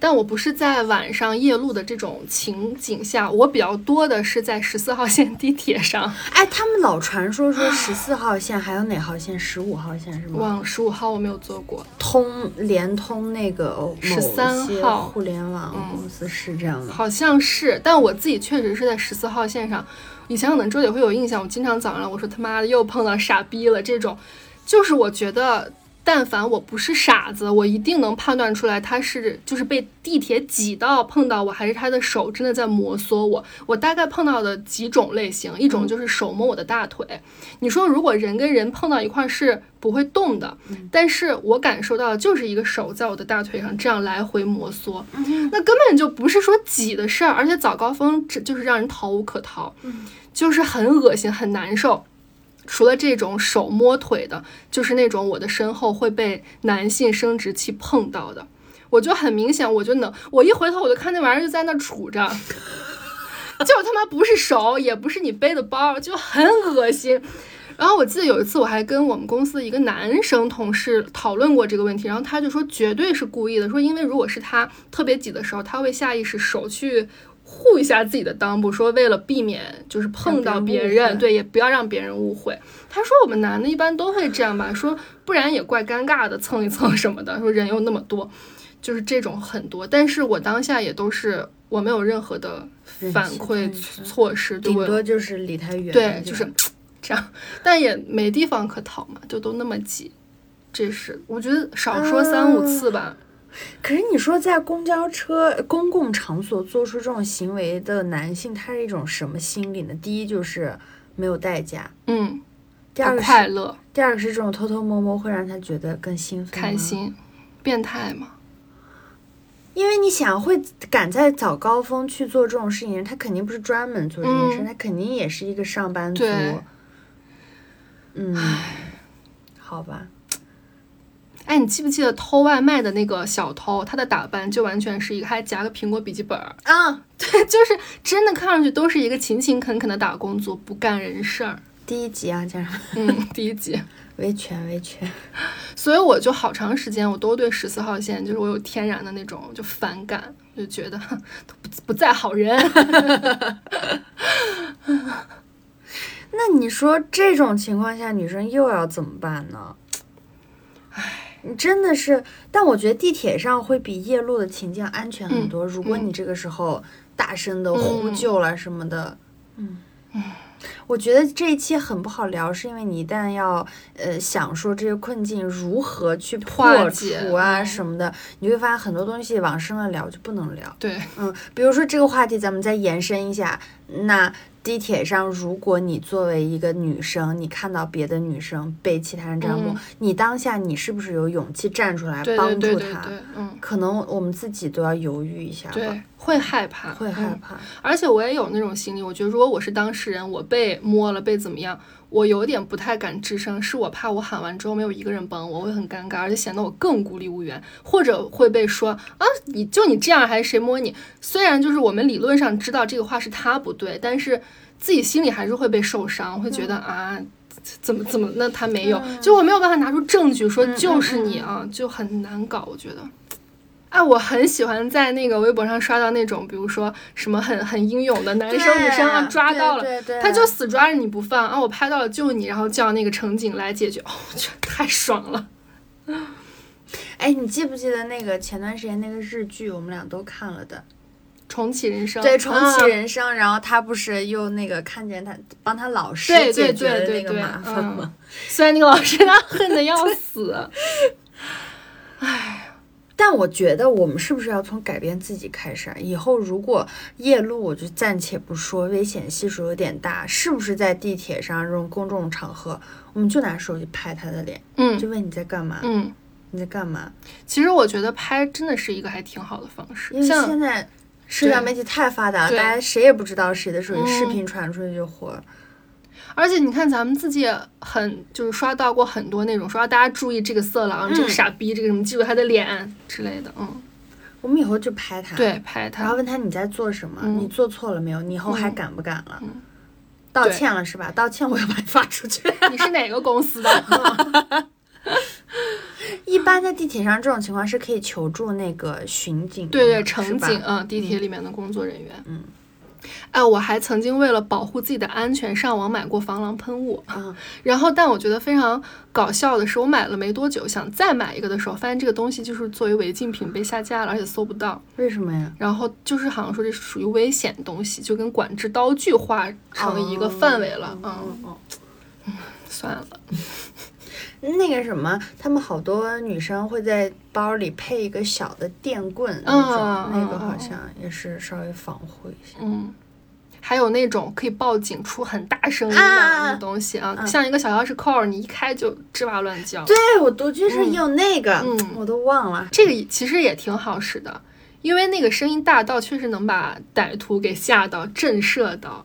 但我不是在晚上夜路的这种情景下，我比较多的是在十四号线地铁上，哎，他们老传说说十四号线还有哪号线？十五号线是吗？往十五号我没有坐过，通联通那个某13些号互联网嗯公司是这样的。好像是，但我自己确实是在十四号线上。以前可能周姐会有印象，我经常早上我说他妈的又碰到傻逼了这种，就是我觉得。但凡我不是傻子，我一定能判断出来他是就是被地铁挤到碰到我，还是他的手真的在摩挲我。我大概碰到的几种类型，一种就是手摸我的大腿。你说如果人跟人碰到一块儿是不会动的，但是我感受到的就是一个手在我的大腿上这样来回摩挲，那根本就不是说挤的事儿，而且早高峰这就是让人逃无可逃，就是很恶心很难受。除了这种手摸腿的，就是那种我的身后会被男性生殖器碰到的，我就很明显，我就能，我一回头我就看那玩意儿就在那杵着，就他妈不是手，也不是你背的包，就很恶心。然后我记得有一次我还跟我们公司的一个男生同事讨论过这个问题，然后他就说绝对是故意的，说因为如果是他特别挤的时候，他会下意识手去护一下自己的裆部，说为了避免就是碰到别人对，也不要让别人误会。他说我们男的一般都会这样吧，说不然也怪尴尬的，蹭一蹭什么的，说人又那么多，就是这种很多。但是我当下也都是我没有任何的反馈措施，对顶多就是离他远一对，点，就是 这样，但也没地方可逃嘛，就都那么挤。这是我觉得少说三五次吧。可是你说在公交车、公共场所做出这种行为的男性，他是一种什么心理呢？第一就是没有代价，嗯，第二个是快乐、第二个是这种偷偷摸摸会让他觉得更兴奋、开。心、变态嘛。因为你想，会赶在早高峰去做这种事情，他肯定不是专门做这件事，嗯他肯定也是一个上班族。对嗯，好吧，哎，你记不记得偷外卖的那个小偷，他的打扮就完全是一个，还夹个苹果笔记本儿，啊，对，就是真的看上去都是一个勤勤恳恳的打工族，不干人事儿。第一集啊，家人们，嗯，第一集。维权维权。所以我就好长时间我都对十四号线就是我有天然的那种就反感，就觉得不不在好人。那你说这种情况下，女生又要怎么办呢？唉，你真的是，但我觉得地铁上会比夜路的情境安全很多。如果你这个时候大声的呼救了什么的，嗯我觉得这一期很不好聊，是因为你一旦要呃想说这些困境如何去破除啊嗯什么的，你会发现很多东西往深了聊就不能聊。对，嗯，比如说这个话题，咱们再延伸一下。那地铁上，如果你作为一个女生，你看到别的女生被其他人这样摸，嗯你当下你是不是有勇气站出来帮助她？嗯，可能我们自己都要犹豫一下吧，对，会害怕，会害嗯怕。而且我也有那种心理，我觉得如果我是当事人，我被摸了，被怎么样，我有点不太敢吱声，是我怕我喊完之后没有一个人帮我，我会很尴尬，而且显得我更孤立无援，或者会被说啊，你就你这样，还是谁摸你？虽然就是我们理论上知道这个话是他不对，但是自己心里还是会被受伤，会觉得啊。怎么怎么？那他没有，就我没有办法拿出证据说就是你啊，就很难搞。我觉得，哎，我很喜欢在那个微博上刷到那种，比如说什么很很英勇的男生女生啊，抓到了，对对对他就死抓着你不放啊，我拍到了救你，然后叫那个乘警来解决，哦，我觉得太爽了。哎，你记不记得那个前段时间那个日剧，我们俩都看了的？重启人生，对，重启啊人生。然后他不是又那个看见他帮他老师对对解决的那个麻烦吗？嗯。虽然那个老师他恨的要死，但我觉得我们是不是要从改变自己开始啊？以后如果夜路，我就暂且不说，危险系数有点大，是不是在地铁上这种公众场合，我们就拿手机拍他的脸，嗯就问你在干嘛？嗯，你在干嘛？其实我觉得拍真的是一个还挺好的方式，因为现在社交媒体太发达了，大家谁也不知道谁的手机嗯视频传出去就火了。而且你看，咱们自己也很就是刷到过很多那种说大家注意这个色狼、这个嗯傻逼、这个什么记住他的脸之类的，嗯，我们以后就拍他，对，拍他，然后问他你在做什么？嗯你做错了没有？你以后还嗯敢不敢了？嗯道歉了是吧？道歉我要把你发出去。你是哪个公司的？一般在地铁上这种情况是可以求助那个巡警对对，乘警，嗯，地铁里面的工作人员，嗯。哎，我还曾经为了保护自己的安全上网买过防狼喷雾，嗯 然后但我觉得非常搞笑的是，我买了没多久，想再买一个的时候，发现这个东西就是作为违禁品被下架了，而且搜不到。为什么呀？然后就是好像说这是属于危险东西，就跟管制刀具划成一个范围了。嗯嗯，嗯算了，嗯。那个什么，他们好多女生会在包里配一个小的电棍，那种、嗯那个好像也是稍微防护一下。嗯。还有那种可以报警出很大声音的啊那东西啊，嗯像一个小钥匙扣儿，你一开就吱哇乱叫。对，我独居是有那个，嗯我都忘了。这个其实也挺好使的，因为那个声音大到确实能把歹徒给吓到、震慑到。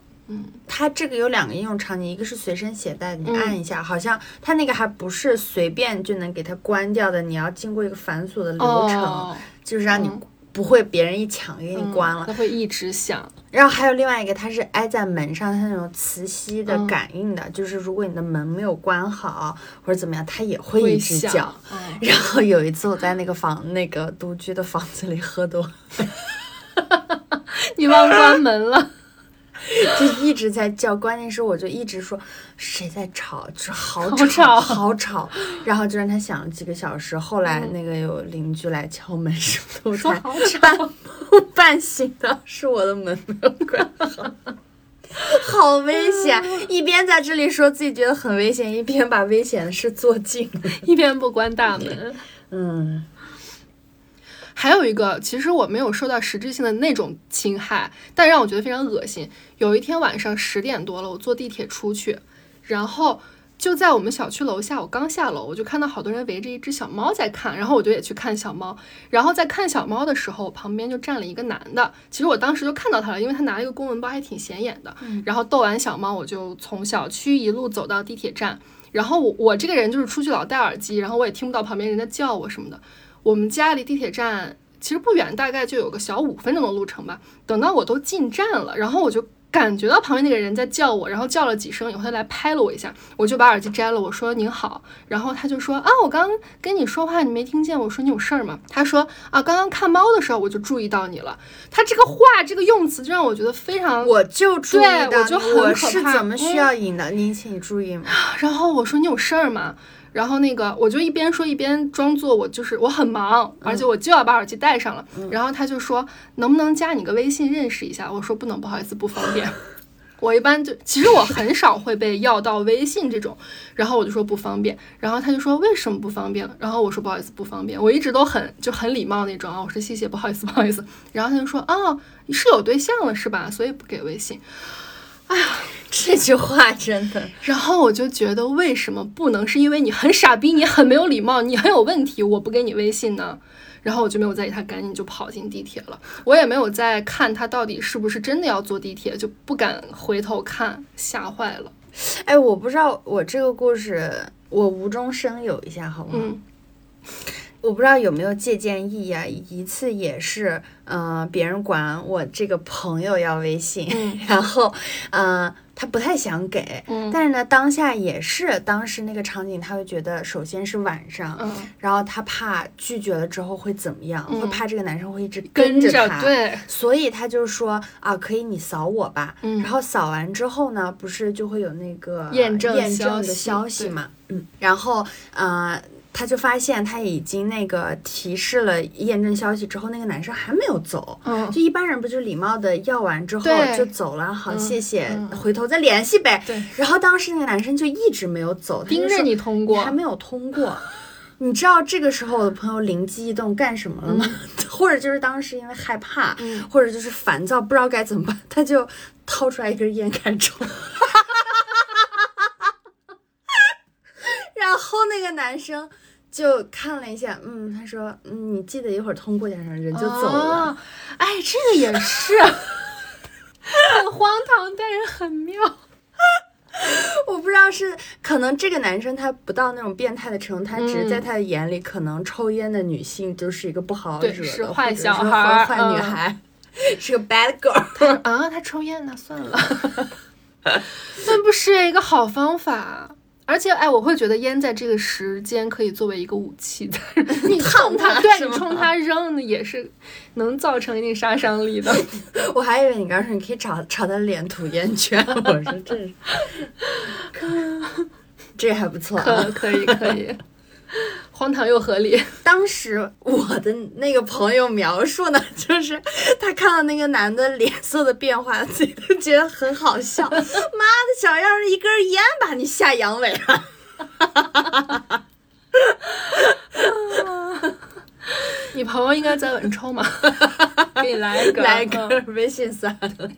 它这个有两个应用场景，一个是随身携带，你嗯。按一下，好像它那个还不是随便就能给它关掉的，你要经过一个繁琐的流程，哦，就是让你嗯。不会别人一抢给你关了，它会一直响。然后还有另外一个，它是挨在门上，它那种磁吸的感应的，就是如果你的门没有关好或者怎么样，它也会一直叫。然后有一次我在那个房那个独居的房子里喝多，你忘关门了。就一直在叫，关键是我就一直说谁在吵，就是好吵好吵，然后就让他响了几个小时。后来那个有邻居来敲门什么的，才半半醒的，是我的门没有关好，好危险！一边在这里说自己觉得很危险，一边把危险的事做尽，一边不关大门。嗯。还有一个，其实我没有受到实质性的那种侵害，但让我觉得非常恶心。有一天晚上十点多了，我坐地铁出去，然后就在我们小区楼下，我刚下楼，我就看到好多人围着一只小猫在看，然后我就也去看小猫。然后在看小猫的时候，旁边就站了一个男的。其实我当时就看到他了，因为他拿了一个公文包，还挺显眼的。然后逗完小猫，我就从小区一路走到地铁站。然后我我这个人就是出去老戴耳机，然后我也听不到旁边人在叫我什么的。我们家离地铁站其实不远，大概就有个小五分钟的路程吧。等到我都进站了，然后我就感觉到旁边那个人在叫我，然后叫了几声以后，他来拍了我一下，我就把耳机摘了，我说您好，然后他就说啊，我刚刚跟你说话你没听见，我说你有事儿吗？他说啊，刚刚看猫的时候我就注意到你了。他这个话这个用词就让我觉得非常，我就注意到，我就很我是怎么需要引导您，请你注意吗？然后我说你有事儿吗？然后那个，我就一边说一边装作我就是我很忙，而且我就要把耳机戴上了。然后他就说能不能加你个微信认识一下？我说不能，不好意思，不方便。我一般就其实我很少会被要到微信这种，然后我就说不方便。然后他就说为什么不方便？然后我说不好意思，不方便。我一直都很就很礼貌那种啊，我说谢谢，不好意思，不好意思。然后他就说啊，你是有对象了是吧？所以不给微信。哎呀，这句话真的。然后我就觉得，为什么不能是因为你很傻逼，你很没有礼貌，你很有问题，我不给你微信呢？然后我就没有在意他，赶紧就跑进地铁了。我也没有再看他到底是不是真的要坐地铁，就不敢回头看，吓坏了。哎，我不知道我这个故事，我无中生有一下好吗？嗯。我不知道有没有借鉴意义啊？一次也是，嗯，别人管我这个朋友要微信，然后，嗯，他不太想给，但是呢，当下也是当时那个场景，他会觉得，首先是晚上，然后他怕拒绝了之后会怎么样，会怕这个男生会一直跟着他，对，所以他就说啊，可以你扫我吧，然后扫完之后呢，不是就会有那个验证验证的消息嘛，嗯，然后，呃。他就发现他已经那个提示了验证消息之后，那个男生还没有走。嗯，就一般人不就礼貌的要完之后就走了，好谢谢，回头再联系呗。对。然后当时那个男生就一直没有走，盯着你通过，还没有通过。你知道这个时候我的朋友灵机一动干什么了吗？或者就是当时因为害怕，或者就是烦躁，不知道该怎么办，他就掏出来一根烟开始抽。然后那个男生。就看了一下，嗯，他说，嗯，你记得一会儿通过点什么，人就走了。哎，这个也是，很荒唐，但是很妙。我不知道是可能这个男生他不到那种变态的程度，他只是在他的眼里，可能抽烟的女性就是一个不好惹的，是坏小孩，坏女孩，是个 bad girl。啊，他抽烟，呢算了。那不是一个好方法。而且，哎，我会觉得烟在这个时间可以作为一个武器，你冲它，对你冲它扔，也是能造成一定杀伤力的。我还以为你刚说你可以朝朝他脸吐烟圈，我说这，这还不错，可可以可以。荒唐又合理。当时我的那个朋友描述呢，就是他看到那个男的脸色的变化，自己都觉得很好笑。妈的，小样儿，一根烟把你吓阳痿了。你朋友应该在稳抽嘛？给你来一个，来一个微信算了。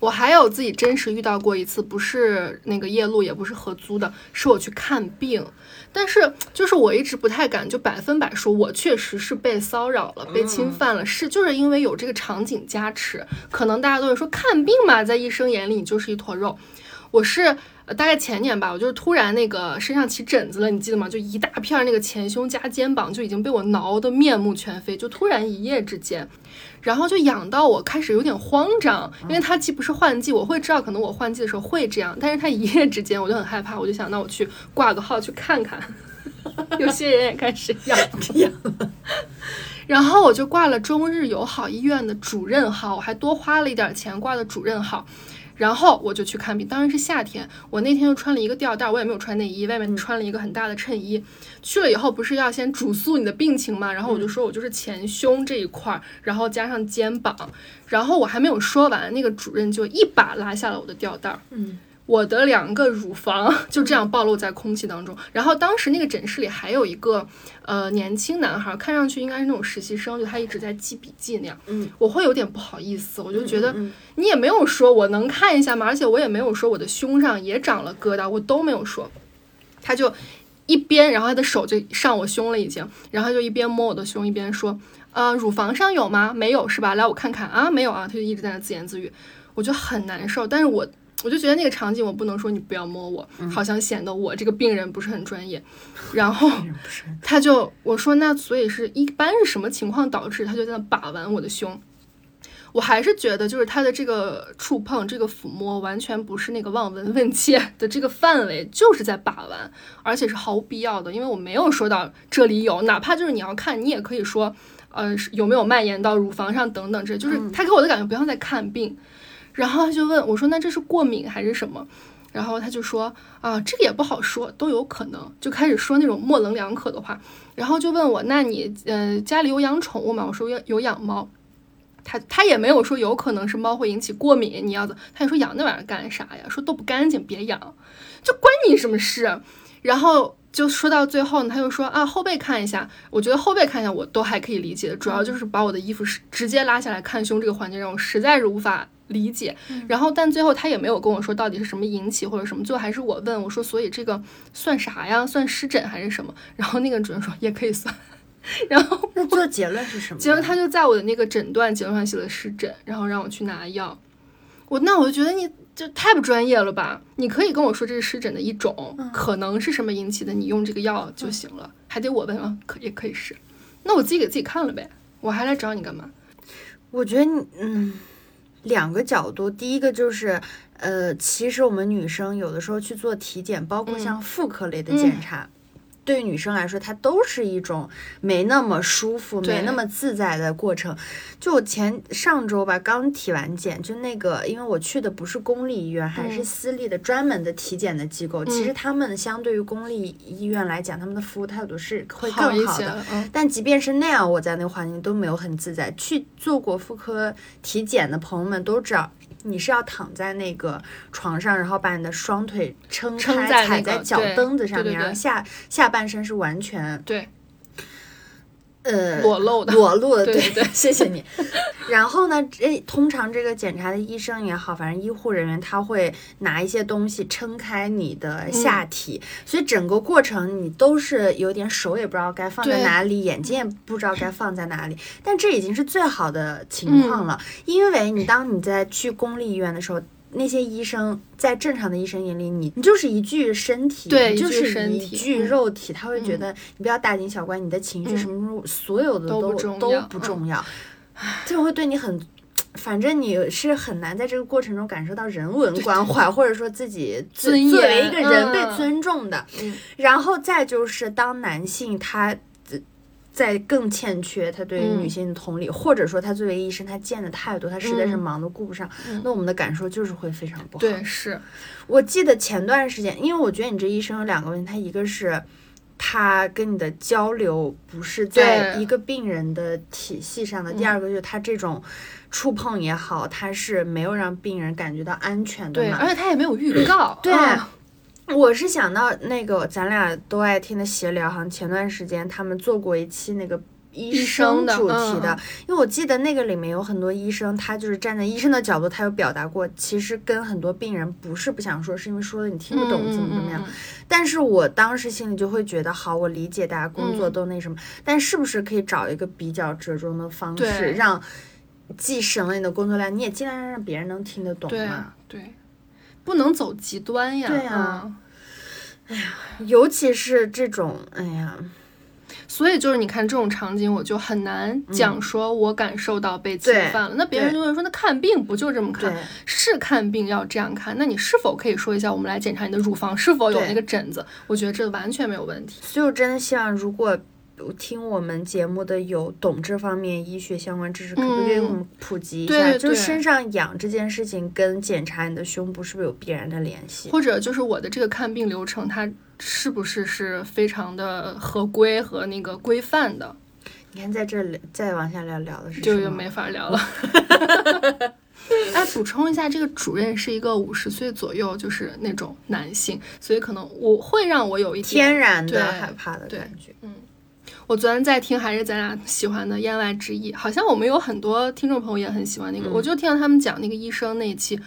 我还有自己真实遇到过一次，不是那个夜路，也不是合租的，是我去看病。但是就是我一直不太敢就百分百说，我确实是被骚扰了，被侵犯了，是就是因为有这个场景加持。可能大家都会说看病嘛，在医生眼里你就是一坨肉。我是大概前年吧，我就是突然那个身上起疹子了，你记得吗？就一大片那个前胸加肩膀就已经被我挠得面目全非，就突然一夜之间，然后就痒到我开始有点慌张，因为它既不是换季，我会知道可能我换季的时候会这样，但是它一夜之间我就很害怕，我就想那我去挂个号去看看，有些人也开始痒痒 了。然后我就挂了中日友好医院的主任号，我还多花了一点钱挂的主任号，然后我就去看病。当然是夏天，我那天又穿了一个吊带，我也没有穿内衣，外面穿了一个很大的衬衣。去了以后不是要先主诉你的病情吗？然后我就说我就是前胸这一块，然后加上肩膀，然后我还没有说完，那个主任就一把拉下了我的吊带。嗯。我的两个乳房 就这样暴露在空气当中，然后当时那个诊室里还有一个呃年轻男孩，看上去应该是那种实习生，就他一直在记笔记那样。嗯，我会有点不好意思，我就觉得你也没有说我能看一下吗？而且我也没有说我的胸上也长了疙瘩，我都没有说。他就一边，然后他的手就上我胸了已经，然后就一边摸我的胸一边说，呃，乳房上有吗？没有是吧？来我看看啊，没有啊，他就一直在那自言自语，我就很难受，但是我。我就觉得那个场景，我不能说你不要摸我，好像显得我这个病人不是很专业。然后他就我说那所以是一般是什么情况导致他就在那把玩我的胸？我还是觉得就是他的这个触碰、这个抚摸完全不是那个望闻问切的这个范围，就是在把玩，而且是毫无必要的，因为我没有说到这里有，哪怕就是你要看，你也可以说，呃，有没有蔓延到乳房上等等，这就是他给我的感觉，不像在看病。然后他就问我说：“那这是过敏还是什么？”然后他就说：“啊，这个也不好说，都有可能。”就开始说那种模棱两可的话。然后就问我：“那你呃家里有养宠物吗？”我说：“有有养猫。”他他也没有说有可能是猫会引起过敏，你要的他就说养那玩意儿干啥呀？说都不干净，别养，就关你什么事？然后就说到最后呢，他又说：“啊，后背看一下。”我觉得后背看一下我都还可以理解，主要就是把我的衣服是直接拉下来看胸这个环节让我实在是无法。理解，然后但最后他也没有跟我说到底是什么引起或者什么，最后还是我问我说，所以这个算啥呀？算湿疹还是什么？然后那个主任说也可以算。然后那做结论是什么？结论他就在我的那个诊断结论上写了湿疹，然后让我去拿药。我那我就觉得你就太不专业了吧？你可以跟我说这是湿疹的一种，可能是什么引起的，你用这个药就行了，还得我问啊？可也可以是，那我自己给自己看了呗，我还来找你干嘛？我觉得你嗯。两个角度，第一个就是，呃，其实我们女生有的时候去做体检，包括像妇科类的检查。对于女生来说，它都是一种没那么舒服、没那么自在的过程。就前上周吧，刚体完检，就那个，因为我去的不是公立医院，还是私立的专门的体检的机构。其实他们相对于公立医院来讲，他们的服务态度是会更好的。但即便是那样，我在那个环境都没有很自在。去做过妇科体检的朋友们都知道。你是要躺在那个床上，然后把你的双腿撑开，踩在脚蹬子上面，然后下下半身是完全对。呃，裸露的，裸露的，对对，谢谢你。然后呢，这通常这个检查的医生也好，反正医护人员他会拿一些东西撑开你的下体，所以整个过程你都是有点手也不知道该放在哪里，眼睛也不知道该放在哪里。但这已经是最好的情况了，因为你当你在去公立医院的时候。那些医生在正常的医生眼里，你你就是一具身体，对，就是一具肉体，他会觉得你不要大惊小怪，你的情绪什么什么，所有的都都不重要，就会对你很，反正你是很难在这个过程中感受到人文关怀，或者说自己作为一个人被尊重的。然后再就是当男性他。在更欠缺他对于女性的同理，或者说他作为医生，他见的太多，他实在是忙得顾不上。那我们的感受就是会非常不好。对，是我记得前段时间，因为我觉得你这医生有两个问题，他一个是他跟你的交流不是在一个病人的体系上的，第二个就是他这种触碰也好，他是没有让病人感觉到安全的嘛，而且他也没有预告。对。我是想到那个咱俩都爱听的闲聊，好像前段时间他们做过一期那个医生主题的，因为我记得那个里面有很多医生，他就是站在医生的角度，他有表达过，其实跟很多病人不是不想说，是因为说了你听不懂怎么怎么样。但是我当时心里就会觉得，好，我理解大家工作都那什么，但是不是可以找一个比较折中的方式，让既省了你的工作量，你也尽量让别人能听得懂嘛？对。不能走极端呀。对呀，哎呀，尤其是这种，哎呀。所以就是你看这种场景，我就很难讲说我感受到被侵犯了。那别人就会说，那看病不就这么看？是看病要这样看。那你是否可以说一下，我们来检查你的乳房是否有那个疹子？我觉得这完全没有问题。所以我真的希望，如果听我们节目的有懂这方面医学相关知识，可不可以给我们普及一下？就身上痒这件事情跟检查你的胸部是不是有必然的联系？或者就是我的这个看病流程，它。是不是是非常的合规和那个规范的？你看，在这里再往下聊聊的是就又没法聊了。哎，补充一下，这个主任是一个五十岁左右，就是那种男性，所以可能我会让我有一天然的害怕的感觉。嗯，我昨天在听，还是咱俩喜欢的《言外之意》，好像我们有很多听众朋友也很喜欢那个，我就听到他们讲那个医生那一期。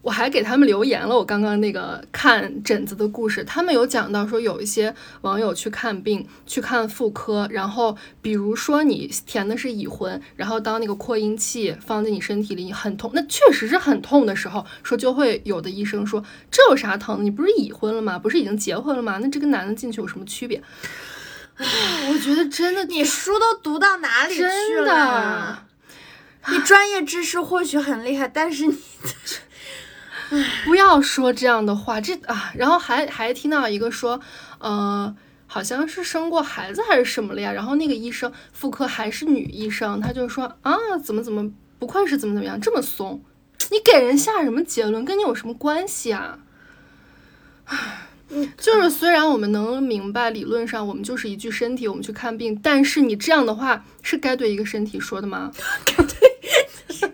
我还给他们留言了，我刚刚那个看疹子的故事，他们有讲到说有一些网友去看病，去看妇科，然后比如说你填的是已婚，然后当那个扩音器放在你身体里你很痛，那确实是很痛的时候，说就会有的医生说这有啥疼？你不是已婚了吗？不是已经结婚了吗？那这跟男的进去有什么区别？我觉得真的，你书都读到哪里去了？你专业知识或许很厉害，但是你。不要说这样的话，这啊，然后还还听到一个说，呃，好像是生过孩子还是什么了呀？然后那个医生妇科还是女医生，他就说啊，怎么怎么不愧是怎么怎么样这么松？你给人下什么结论？跟你有什么关系啊？唉，就是虽然我们能明白理论上我们就是一具身体，我们去看病，但是你这样的话是该对一个身体说的吗？对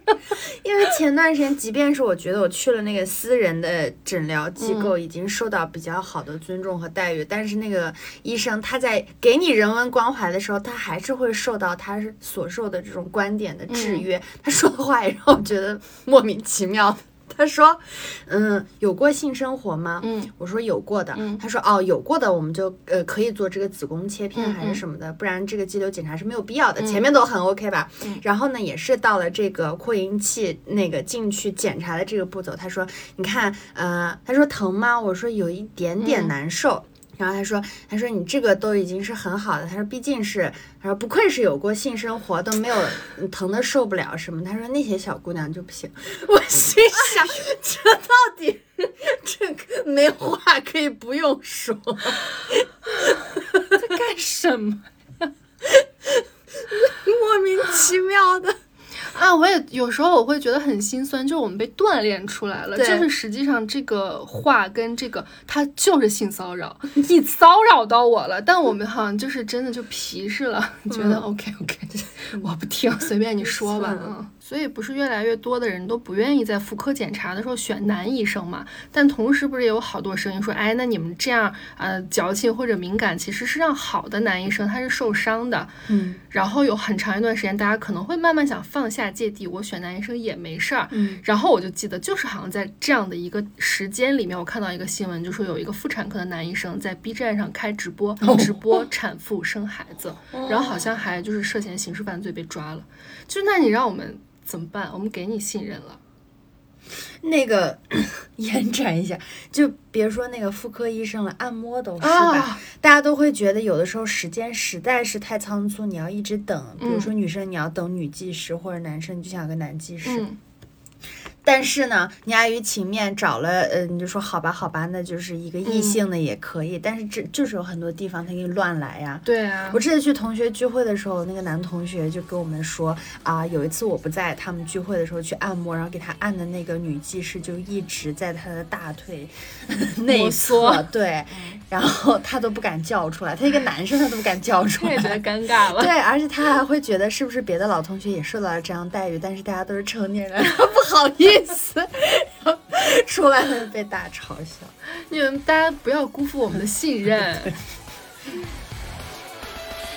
因为前段时间，即便是我觉得我去了那个私人的诊疗机构，已经受到比较好的尊重和待遇，但是那个医生他在给你人文关怀的时候，他还是会受到他所受的这种观点的制约。他说的话也让我觉得莫名其妙。他说：“嗯，有过性生活吗？”嗯，我说有过的。他说：“哦，有过的，我们就呃可以做这个子宫切片还是什么的，不然这个肌瘤检查是没有必要的。前面都很 OK 吧？然后呢，也是到了这个扩音器那个进去检查的这个步骤。他说：你看，呃，他说疼吗？我说有一点点难受。”然后他说：“他说你这个都已经是很好的。他说毕竟是，他说不愧是有过性生活，都没有疼的受不了什么。他说那些小姑娘就不行。我心想，这到底这个没话可以不用说，在干什么呀？莫名其妙的。” 啊，我也有时候我会觉得很心酸，就是我们被锻炼出来了，就是实际上这个话跟这个它就是性骚扰，你骚扰到我了，但我们好像就是真的就皮实了，觉得 OK OK，我不听，随便你说吧，嗯。所以不是越来越多的人都不愿意在妇科检查的时候选男医生嘛？但同时不是也有好多声音说，哎，那你们这样呃矫情或者敏感，其实是让好的男医生他是受伤的。嗯。然后有很长一段时间，大家可能会慢慢想放下芥蒂，我选男医生也没事儿。嗯。然后我就记得，就是好像在这样的一个时间里面，我看到一个新闻，就说有一个妇产科的男医生在 B 站上开直播，直播产妇生孩子，然后好像还就是涉嫌刑事犯罪被抓了。就那你让我们。怎么办？我们给你信任了。那个 延展一下，就别说那个妇科医生了，按摩都是吧？大家都会觉得有的时候时间实在是太仓促，你要一直等。比如说女生你要等女技师，或者男生你就想个男技师。但是呢，你碍于情面找了，呃，你就说好吧，好吧，那就是一个异性的也可以。但是这就是有很多地方他给你乱来呀。对啊。我这次去同学聚会的时候，那个男同学就跟我们说啊，有一次我不在，他们聚会的时候去按摩，然后给他按的那个女技师就一直在他的大腿 内缩，对，然后他都不敢叫出来，他一个男生他都不敢叫出来，觉得尴尬了。对，而且他还会觉得是不是别的老同学也受到了这样待遇，但是大家都是成年人，不好意思。意思，出来了被大嘲笑。你们大家不要辜负我们的信任。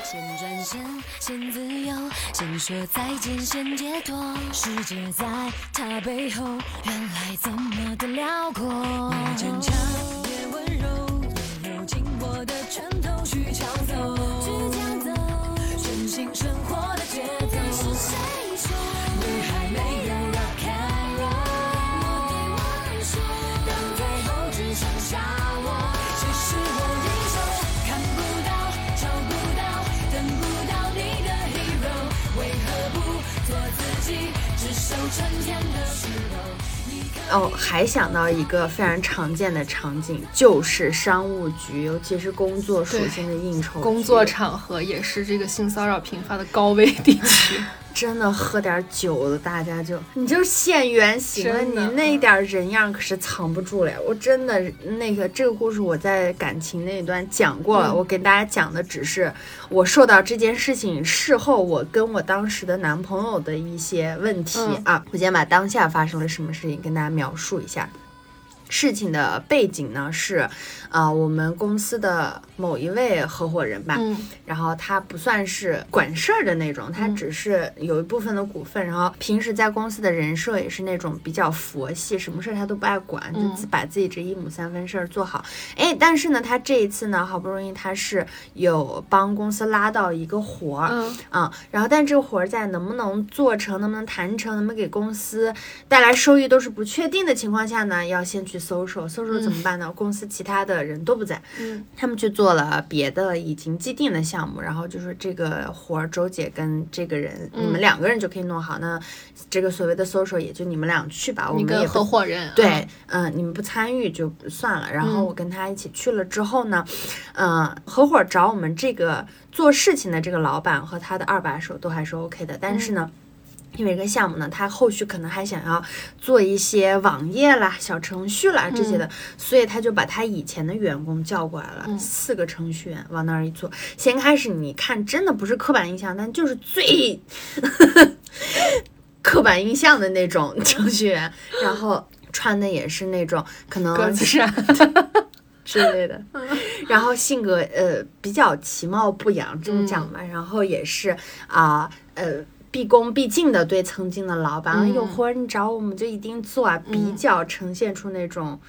先转身，先自由，先说再见，先解脱。世界在他背后，原来这么的辽阔。越坚强，越温柔，也有紧握的拳头哦，还想到一个非常常见的场景，就是商务局，尤其是工作属性的应酬，工作场合也是这个性骚扰频发的高危地区。真的喝点酒的，大家就你就现原形了，你那点人样可是藏不住了。我真的那个这个故事我在感情那一段讲过了，我给大家讲的只是我受到这件事情事后我跟我当时的男朋友的一些问题啊。我先把当下发生了什么事情跟大家描述一下。事情的背景呢是，啊，我们公司的某一位合伙人吧，嗯，然后他不算是管事儿的那种，他只是有一部分的股份，然后平时在公司的人设也是那种比较佛系，什么事儿他都不爱管，就把自己这一亩三分事儿做好。哎，但是呢，他这一次呢，好不容易他是有帮公司拉到一个活儿，嗯，啊，然后但这个活儿在能不能做成，能不能谈成，能不能给公司带来收益都是不确定的情况下呢，要先去。搜索搜索怎么办呢？公司其他的人都不在，嗯，他们去做了别的已经既定的项目，然后就是这个活儿，周姐跟这个人，你们两个人就可以弄好。那这个所谓的搜索也就你们俩去吧，我们也合伙人对，嗯，你们不参与就算了。然后我跟他一起去了之后呢，嗯，合伙找我们这个做事情的这个老板和他的二把手都还是 OK 的，但是呢。因为这个项目呢，他后续可能还想要做一些网页啦、小程序啦这些的，所以他就把他以前的员工叫过来了，四个程序员往那儿一坐。先开始你看，真的不是刻板印象，但就是最 刻板印象的那种 程序员，然后穿的也是那种可能格子衫 之类的，然后性格呃比较其貌不扬，这么讲吧，然后也是啊呃。毕恭毕敬的对曾经的老板，有活儿你找我们就一定做啊，比较呈现出那种。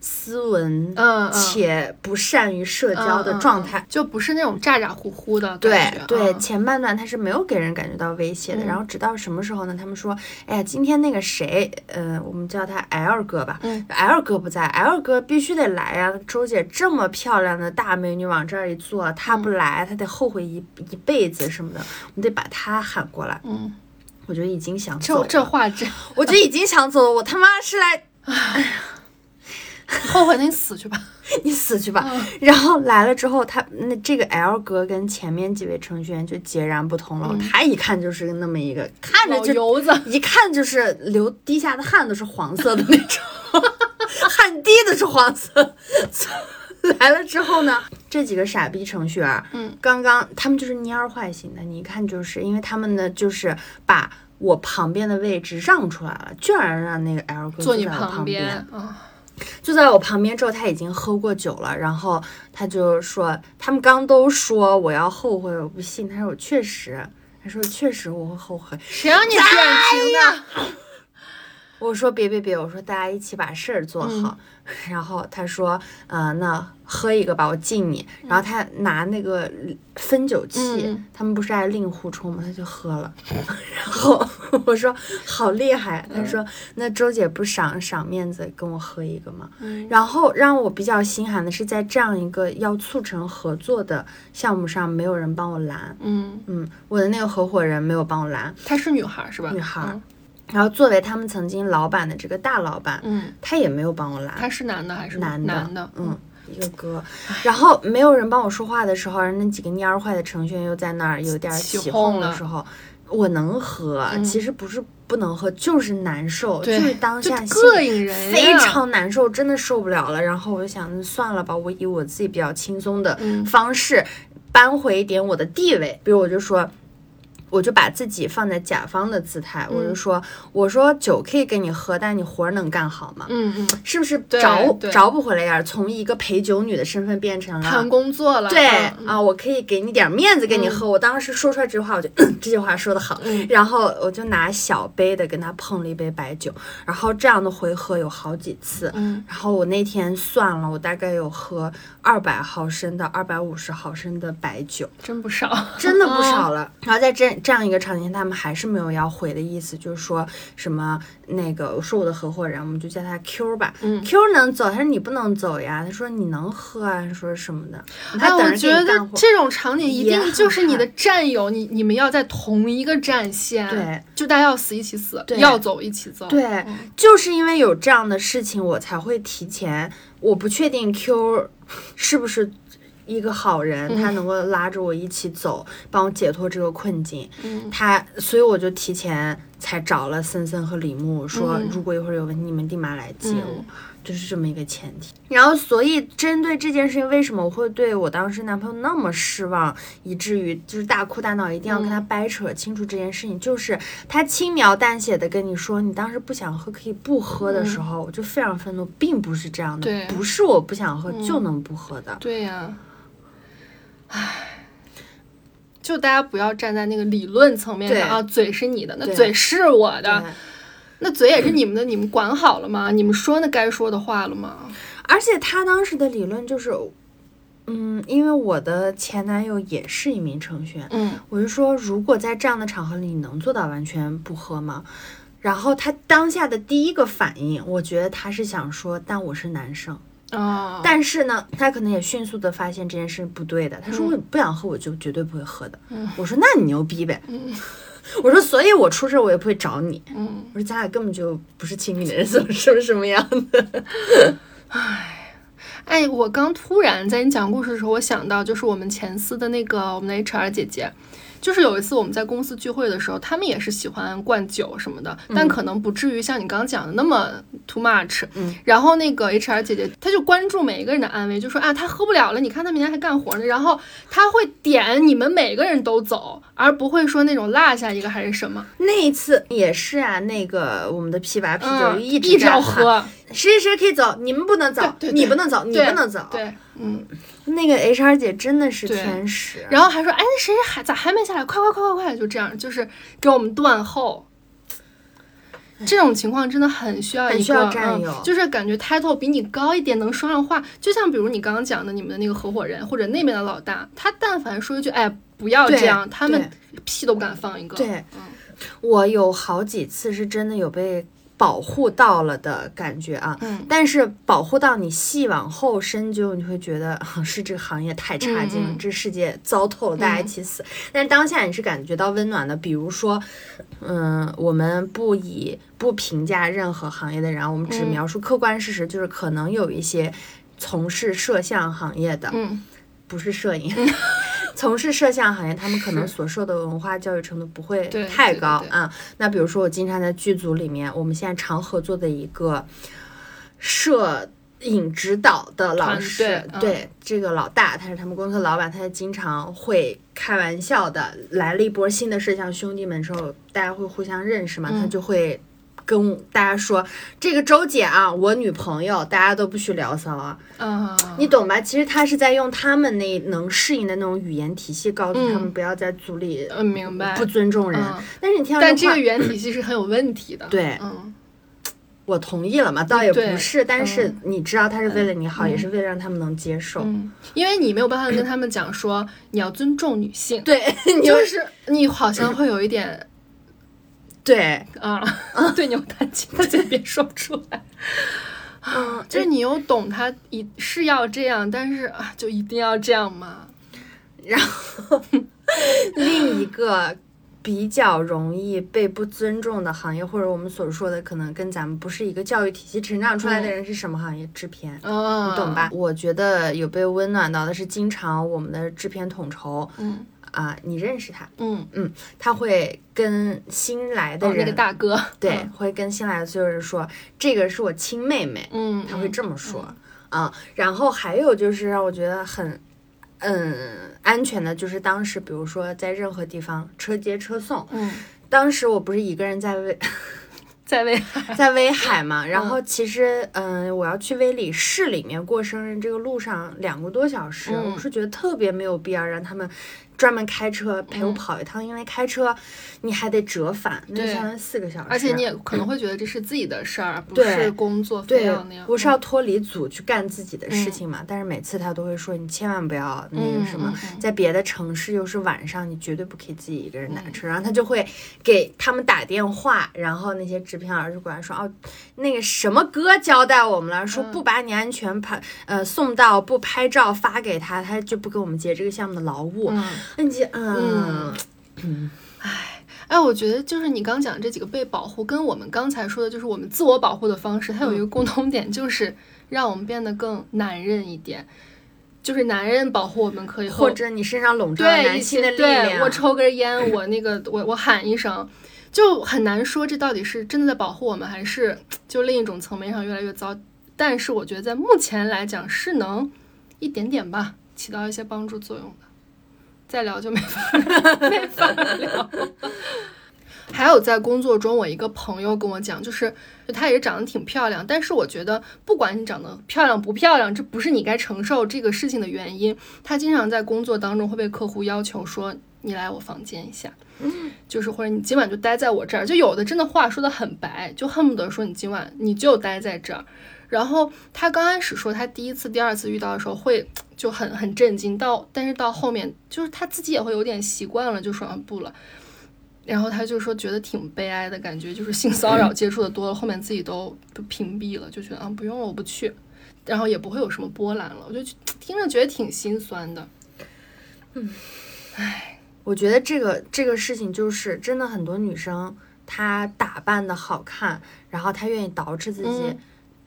斯文，嗯，且不善于社交的状态，就不是那种咋咋呼呼的。对对，前半段他是没有给人感觉到威胁的，然后直到什么时候呢？他们说，哎呀，今天那个谁，呃，我们叫他 L 哥吧，L 哥不在，L 哥必须得来啊！周姐这么漂亮的大美女往这儿一坐，他不来，他得后悔一一辈子什么的，我们得把他喊过来。嗯，我就已经想走了，这话这，我就已经想走了，我他妈是来，哎呀。后悔，那你死去吧，你死去吧。然后来了之后，他那这个 L 哥跟前面几位程序员就截然不同了。他一看就是那么一个看着就油子，一看就是流滴下的汗都是黄色的那种，汗滴的是黄色。来了之后呢，这几个傻逼程序员，嗯，刚刚他们就是蔫坏型的，你一看就是因为他们呢，就是把我旁边的位置让出来了，居然让那个 L 哥坐你旁边就在我旁边之后，他已经喝过酒了，然后他就说，他们刚都说我要后悔，我不信。他说我确实，他说确实我会后悔。谁让你变情的？我说别别别，我说大家一起把事儿做好。然后他说，呃，那喝一个吧，我敬你。然后他拿那个分酒器，他们不是爱令狐冲吗？他就喝了。然后 我说好厉害。他说那周姐不赏赏面子跟我喝一个吗？然后让我比较心寒的是，在这样一个要促成合作的项目上，没有人帮我拦。嗯嗯，我的那个合伙人没有帮我拦。她是女孩是吧？女孩。然后作为他们曾经老板的这个大老板，嗯，他也没有帮我拉。他是男的还是男的？男的，嗯，一个哥。然后没有人帮我说话的时候，那几个蔫儿坏的程序员又在那儿有点起哄的时候，我能喝，其实不是不能喝，就是难受，就是当下膈应人，非常难受，真的受不了了。然后我就想，算了吧，我以我自己比较轻松的方式扳回一点我的地位，比如我就说。我就把自己放在甲方的姿态，我就说，我说酒可以给你喝，但你活儿能干好吗？嗯嗯，是不是找找不回来呀？从一个陪酒女的身份变成了谈工作了。对啊，我可以给你点面子，给你喝。我当时说出来这句话，我就这句话说的好。然后我就拿小杯的跟他碰了一杯白酒，然后这样的回合有好几次。嗯，然后我那天算了，我大概有喝二百毫升到二百五十毫升的白酒，真不少，真的不少了。然后在这。这样一个场景，他们还是没有要回的意思，就是说什么那个我说我的合伙人，我们就叫他 Q 吧。嗯，Q 能走，他说你不能走呀，他说你能喝啊，说什么的。哎，我觉得。这种场景一定就是你的战友，你你们要在同一个战线，对，就大家要死一起死，对要走一起走，对嗯就是因为有这样的事情，我才会提前。我不确定 Q 是不是一个好人，他能够拉着我一起走，帮我解脱这个困境。嗯。他，所以我就提前才找了森森和李牧，说嗯。如果一会儿有问题，你们立马来接我。嗯。就是这么一个前提，然后所以针对这件事情，为什么我会对我当时男朋友那么失望，以至于就是大哭大闹，一定要跟他掰扯清楚这件事情，就是他轻描淡写的跟你说你当时不想喝可以不喝的时候，我就非常愤怒，并不是这样的对，不是我不想喝就能不喝的，对呀、唉，就大家不要站在那个理论层面对上啊，嘴是你的，那嘴是我的，那嘴也是你们的，你们管好了吗？你们说那该说的话了吗？而且他当时的理论就是，嗯，因为我的前男友也是一名程序员，嗯我就说，如果在这样的场合里，你能做到完全不喝吗？然后他当下的第一个反应，我觉得他是想说，但我是男生。啊，但是呢，他可能也迅速的发现这件事不对的。他说，我不想喝，我就绝对不会喝的。我说，那你牛逼呗。我说，所以我出事我也不会找你。嗯，我说，咱俩根本就不是亲密的人，怎么什么什么样的？哎，我刚突然在你讲故事的时候，我想到就是我们前司的那个我们的 HR 姐姐，就是有一次我们在公司聚会的时候，他们也是喜欢灌酒什么的，但可能不至于像你刚刚讲的那么 too much。嗯，然后那个 HR 姐姐，她就关注每一个人的安危，就说啊，他喝不了了，你看他明天还干活呢。然后他会点你们每个人都走，而不会说那种落下一个还是什么，那一次也是啊，那个我们的 P 八 P 九嗯，一直一直要喝，谁谁谁可以走，你们不能走，对对你不能走，你不能走。对，嗯。那个 HR 姐真的是天使。然后还说，哎，那谁谁还咋还没下来？快快快快快！就这样，就是给我们断后。这种情况真的很需要一个很需要战友嗯，就是感觉 title 比你高一点，能说上话。就像比如你刚刚讲的，你们的那个合伙人或者那边的老大，他但凡说一句“哎，不要这样”，他们屁都不敢放一个。对嗯，我有好几次是真的有被保护到了的感觉啊。嗯。但是保护到你细往后深究，你会觉得啊 是这个行业太差劲了，这世界糟透了，大家一起死。但是当下你是感觉到温暖的，比如说，嗯，我们不以不评价任何行业的人啊，我们只嗯。描述客观事实，就是可能有一些从事摄像行业的，嗯不是摄影，从事摄像行业，他们可能所受的文化教育程度不会太高啊。那比如说，我经常在剧组里面，我们现在常合作的一个摄影指导的老团师，对这个老大，他是他们公司的老板，他经常会开玩笑的，来了一波新的摄像兄弟们之后，大家会互相认识嘛，他嗯就会。跟大家说，这个周姐啊，我女朋友，大家都不许聊骚啊。嗯，你懂吧？其实他是在用他们那能适应的那种语言体系，告诉他们嗯不要在组里嗯，明白。不尊重人。嗯但是你听到但这个语言体系是很有问题的。对嗯，我同意了嘛？倒也不是，但是嗯你知道他是为了你好，也是为了让他们能接受。嗯，因为你没有办法跟他们讲说你要尊重女性，对，就是你好像会有一点对，啊，对牛弹琴，他先别说不出来。嗯，就是你又懂他一是要这样，但是啊，就一定要这样吗？然后另一个比较容易被不尊重的行业，或者我们所说的可能跟咱们不是一个教育体系成长出来的人是什么行业？制片。啊，你懂吧？？我觉得有被温暖到的是，经常我们的制片统筹嗯啊、你认识他，嗯。嗯，他会跟新来的哦，人，那个大哥，对，嗯。会跟新来的所有人说，这个是我亲妹妹，嗯，他会嗯这么说啊、然后还有就是让我觉得很。嗯，安全的就是当时，比如说在任何地方车接车送，嗯，当时我不是一个人在威 在威海 在威海嘛，然后其实嗯，我要去威里市里面过生日，这个路上两个多小时，嗯。我是觉得特别没有必要让他们专门开车陪我嗯跑一趟，因为开车你还得折返，那就对相当于四个小时。而且你也可能会觉得这是自己的事儿，不是工作非对要那样。，我是要脱离组去干自己的事嗯情嘛。但是每次他都会说，你千万不要那嗯个什么，在别的城市又是晚上，你绝对不可以自己一个人打嗯车。然后他就会给他们打电话，然后那些制片老师过来说，哦，那个什么哥交代我们了，说嗯不把你安全拍呃送到，不拍照发给他，他就不给我们结这个项目的劳务。嗯。那你就嗯哎，我觉得就是你刚讲这几个被保护，跟我们刚才说的，就是我们自我保护的方式，它有一个共同点，就是让我们变得更男人一点。就是男人保护我们可以，或者你身上笼罩着对男性的力量。我抽根烟，我那个我我喊一声，就很难说这到底是真的在保护我们，还是就另一种层面上越来越糟。但是我觉得在目前来讲是能一点点吧起到一些帮助作用的。再聊就没法 没法聊。还有在工作中，我一个朋友跟我讲，就是就她也是长得挺漂亮，但是我觉得不管你长得漂亮不漂亮，这不是你该承受这个事情的原因。她经常在工作当中会被客户要求说：“你来我房间一下。”就是或者你今晚就待在我这儿，就有的真的话说的很白，就恨不得说你今晚你就待在这儿。然后他刚开始说他第一次、第二次遇到的时候会就很很震惊，到但是到后面就是他自己也会有点习惯了，就说啊不了。然后他就说觉得挺悲哀的感觉，就是性骚扰接触的多了，后面自己都都屏蔽了，就觉得啊不用了，我不去，然后也不会有什么波澜了。我就听着觉得挺心酸的。我觉得这个这个事情就是真的，很多女生她打扮的好看，然后她愿意捯饬自己，嗯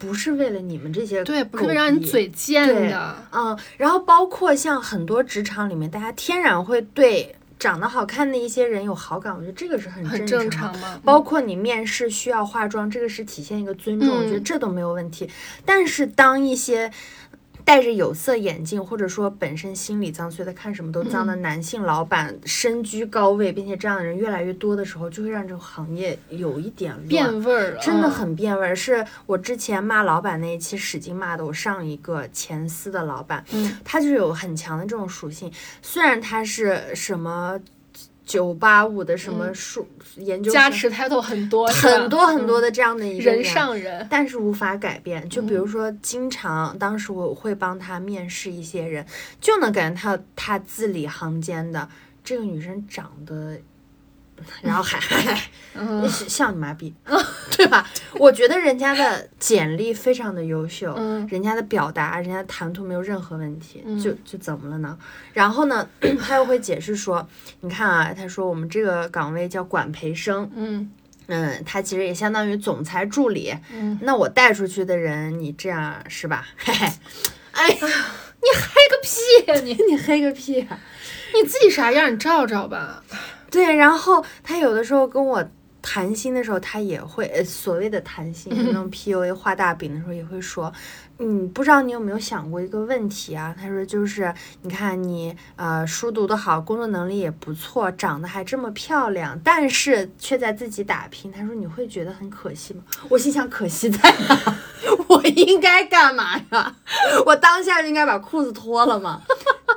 不是为了你们这些对，不是狗为让你嘴贱对的。嗯，然后包括像很多职场里面，大家天然会对长得好看的一些人有好感，我觉得这个是很很正正常嘛，包括你面试需要化妆，这个是体现一个尊重，我觉得嗯这都没有问题。但是当一些戴着有色眼镜，或者说本身心里脏，所以他看什么都脏嗯的男性老板身居高位，并且这样的人越来越多的时候，就会让这个行业有一点。变味儿了，真的嗯很变味儿，是我之前骂老板那一期使劲骂的。我上一个前司的老板，嗯他就有很强的这种属性。虽然他是什么九八五的什么嗯数、研究生加持 title 很多，很多很多嗯的这样的一个人上人，但是无法改变。就比如嗯说，经常当时我会帮他面试一些人，就能感觉他他字里行间的这个女生长得。然后还还嗯像你妈逼，对吧？我觉得人家的简历非常的优秀，嗯人家的表达，人家的谈吐没有任何问题，嗯就就怎么了呢？然后呢，他又会解释说，你看啊，他说我们这个岗位叫管培生，嗯嗯，他其实也相当于总裁助理，嗯，那我带出去的人，你这样是吧？嘿嘿，哎呀，你黑个屁呀你！你黑个屁啊！你自己啥样你照照吧。对，然后他有的时候跟我谈心的时候，他也会呃所谓的谈心，就那种 PUA 画大饼的时候，也会说，嗯，不知道你有没有想过一个问题啊？他说就是，你看你呃书读得好，工作能力也不错，长得还这么漂亮，但是却在自己打拼。他说你会觉得很可惜吗？我心想，可惜在哪？我应该干嘛呀？我当下就应该把裤子脱了吗？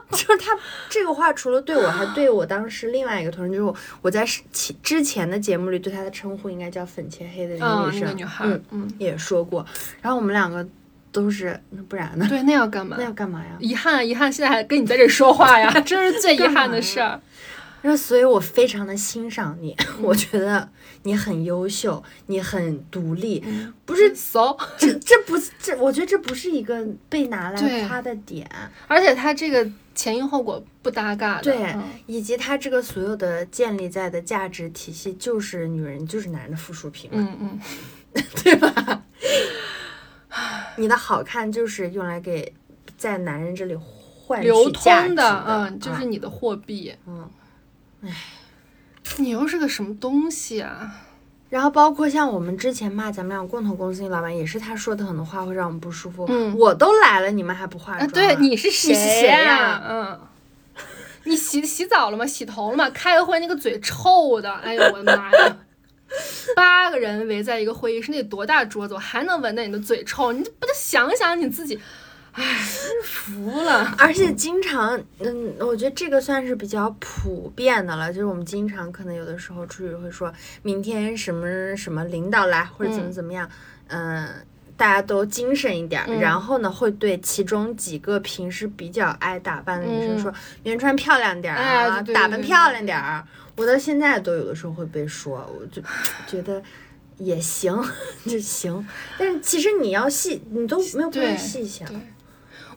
就是他这个话，除了对我，还对我当时另外一个同事，就是我我在是其之前的节目里对她的称呼应该叫粉切黑的那嗯，个女生，那个女孩，嗯，嗯，也说过。然后我们两个都是，那不然呢？对，那要干嘛那？要干嘛呀？遗憾，遗憾，现在还跟你在这说话呀，这是最遗憾的事儿。那，所以我非常的欣赏你，我觉得你很优秀，你很独立，不是骚，这这不这，我觉得这不是一个被拿来夸的点。而且他这个前因后果不搭嘎的。对嗯以及他这个所有的建立在的价值体系，就是女人就是男人的附属品嘛，嗯嗯，对吧？你的好看就是用来给在男人这里换取流通的，嗯，就是啊你的货币。嗯，你又是个什么东西啊？然后包括像我们之前骂咱们俩共同公司那老板，也是他说的很多话会让我们不舒服。嗯我都来了，你们还不化啊，妆、对，你是谁呀嗯，你洗洗澡了吗？洗头了吗？开个会那个嘴臭的，哎呦我的妈呀！八个人围在一个会议室，那得多大桌子，我还能闻到你的嘴臭？你不得想想你自己？服了。而且经常，嗯，我觉得这个算是比较普遍的了，就是我们经常可能有的时候出去会说，明天什么什么领导来或者怎么怎么样，嗯。大家都精神一点，然后呢，会对其中几个平时比较爱打扮的女生说：“明天穿漂亮点啊，打扮漂亮点儿。”我到现在都有的时候会被说，我就觉得也行，就行。但是其实你要细，你都没有必要细想。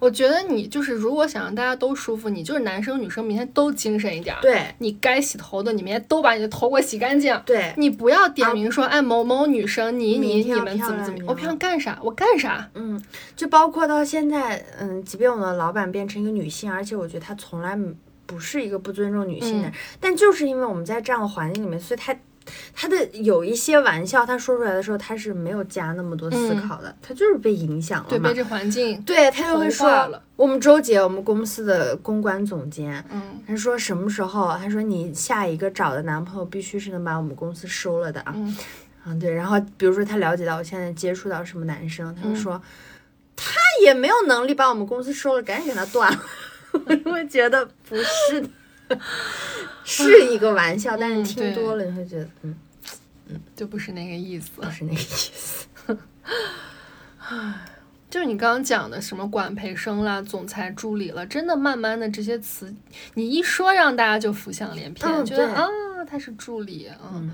我觉得你就是，如果想让大家都舒服，你就是男生女生明天都精神一点。对，你该洗头的，你明天都把你的头给我洗干净。对，你不要点名说，哎，某某女生，你你你们怎么怎么，我平常干啥，我干啥。嗯，就包括到现在，嗯，即便我的老板变成一个女性，而且我觉得她从来不是一个不尊重女性的人，但就是因为我们在这样的环境里面，所以她。他的有一些玩笑，他说出来的时候，他是没有加那么多思考的，他就是被影响了嘛。对，被这环境。对他就会说，我们周姐，我们公司的公关总监，嗯，他说什么时候？他说你下一个找的男朋友必须是能把我们公司收了的啊。嗯，对。然后比如说他了解到我现在接触到什么男生，他就说他也没有能力把我们公司收了，赶紧给他断了。我会觉得不是的。是一个玩笑，但是听多了你会觉得，嗯嗯，就不是那个意思，不是那个意思。唉，就是你刚刚讲的什么管培生啦、总裁助理了，真的慢慢的这些词，你一说，让大家就浮想联翩，觉得啊，他是助理，嗯，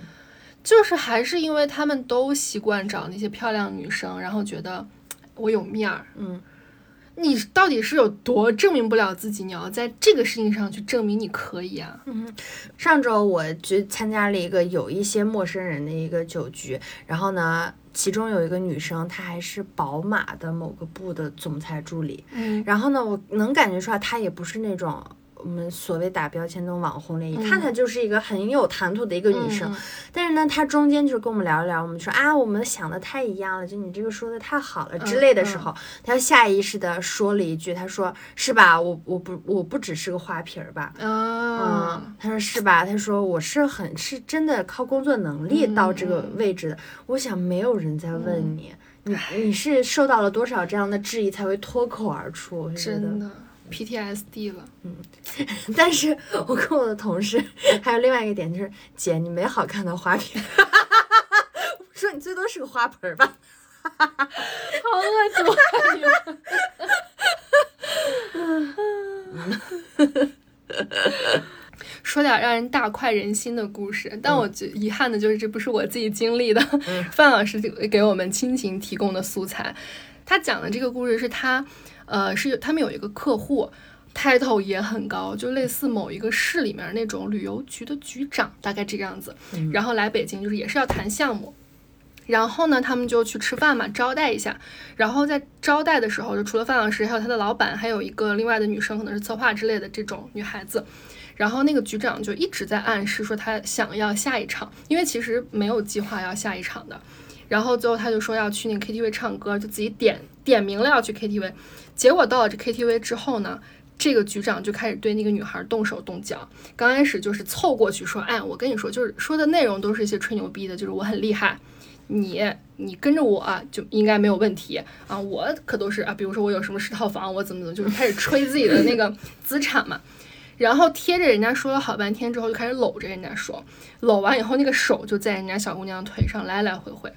就是还是因为他们都习惯找那些漂亮女生，然后觉得我有面儿，嗯。你到底是有多证明不了自己？你要在这个事情上去证明你可以啊！嗯，上周我去参加了一个有一些陌生人的一个酒局，然后呢，其中有一个女生，她还是宝马的某个部的总裁助理。嗯，然后呢，我能感觉出来，她也不是那种。我们所谓打标签那种网红脸，一看她就是一个很有谈吐的一个女生。但是呢，她中间就是跟我们聊一聊，我们说啊，我们想的太一样了，就你这个说的太好了之类的时候，她下意识的说了一句，她说是吧？我我不我不只是个花瓶儿吧？嗯，她说是吧？她说我是很是真的靠工作能力到这个位置的。我想没有人在问你，你你是受到了多少这样的质疑才会脱口而出？真的。PTSD 了，嗯，但是我跟我的同事还有另外一个点就是，姐你没好看的花瓶，说你最多是个花盆吧，好恶毒啊！说点让人大快人心的故事，但我觉遗憾的就是这不是我自己经历的，范老师给我们亲情提供的素材，他讲的这个故事是他。呃，是他们有一个客户，title 也很高，就类似某一个市里面那种旅游局的局长，大概这个样子。然后来北京，就是也是要谈项目。然后呢，他们就去吃饭嘛，招待一下。然后在招待的时候，就除了范老师，还有他的老板，还有一个另外的女生，可能是策划之类的这种女孩子。然后那个局长就一直在暗示说他想要下一场，因为其实没有计划要下一场的。然后最后他就说要去那个 KTV 唱歌，就自己点点名了要去 KTV。结果到了这 KTV 之后呢，这个局长就开始对那个女孩动手动脚。刚开始就是凑过去说：“哎，我跟你说，就是说的内容都是一些吹牛逼的，就是我很厉害，你你跟着我就应该没有问题啊。我可都是啊，比如说我有什么十套房，我怎么怎么，就是开始吹自己的那个资产嘛。然后贴着人家说了好半天之后，就开始搂着人家说，搂完以后那个手就在人家小姑娘腿上来来回回。”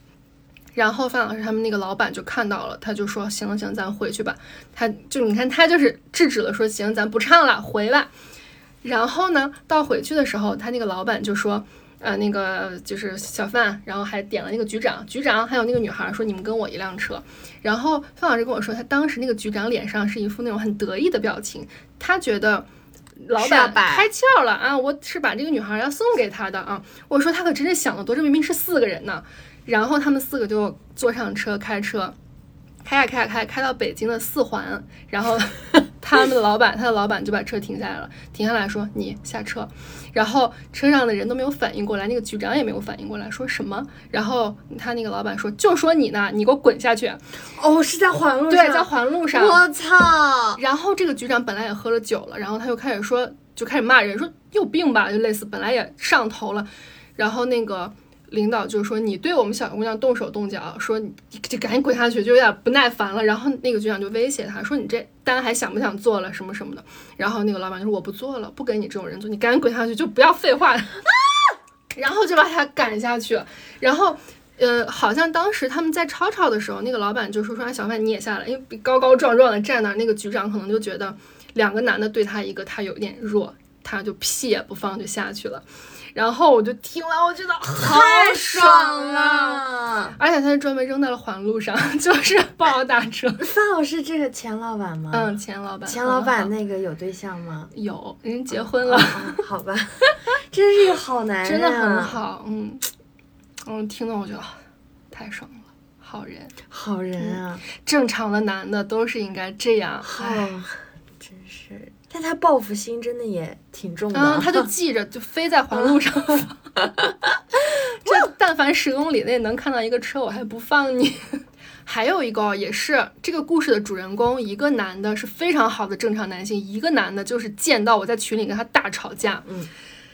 然后范老师他们那个老板就看到了，他就说：“行了行，咱回去吧。”他就你看他就是制止了，说：“行，咱不唱了，回来。”然后呢，到回去的时候，他那个老板就说：“呃，那个就是小范，然后还点了那个局长，局长还有那个女孩说你们跟我一辆车。”然后范老师跟我说，他当时那个局长脸上是一副那种很得意的表情，他觉得老板开窍了啊，我是把这个女孩要送给他的啊。我说他可真是想的多，这明明是四个人呢。然后他们四个就坐上车，开车，开呀开呀开，开到北京的四环。然后 他们的老板，他的老板就把车停下来了，停下来说：“你下车。”然后车上的人都没有反应过来，那个局长也没有反应过来，说什么？然后他那个老板说：“就说你呢，你给我滚下去！”哦，是在环路上，对，在环路上。我操！然后这个局长本来也喝了酒了，然后他就开始说，就开始骂人，说有病吧，就类似，本来也上头了。然后那个。领导就说你对我们小姑娘动手动脚，说你就赶紧滚下去，就有点不耐烦了。然后那个局长就威胁他说你这单还想不想做了什么什么的。然后那个老板就说我不做了，不给你这种人做，你赶紧滚下去，就不要废话。然后就把他赶下去，然后。呃，好像当时他们在吵吵的时候，那个老板就说说小范你也下来，因为高高壮壮的站那，那个局长可能就觉得两个男的对他一个，他有点弱，他就屁也不放就下去了。然后我就听完，我觉得好爽啊，而且他是专门扔在了环路上，就是不好打车。范老师，这个钱老板吗？嗯，钱老板。钱老板那个有对象吗？有，人结婚了。好吧，真是一个好男人，真的很好，嗯。嗯，听到我觉得太爽了，好人，好人啊！正常的男的都是应该这样。但他报复心真的也挺重的，他就记着，就飞在环路上。这但凡十公里内能看到一个车，我还不放你。还有一个也是这个故事的主人公，一个男的是非常好的正常男性，一个男的就是见到我在群里跟他大吵架。嗯。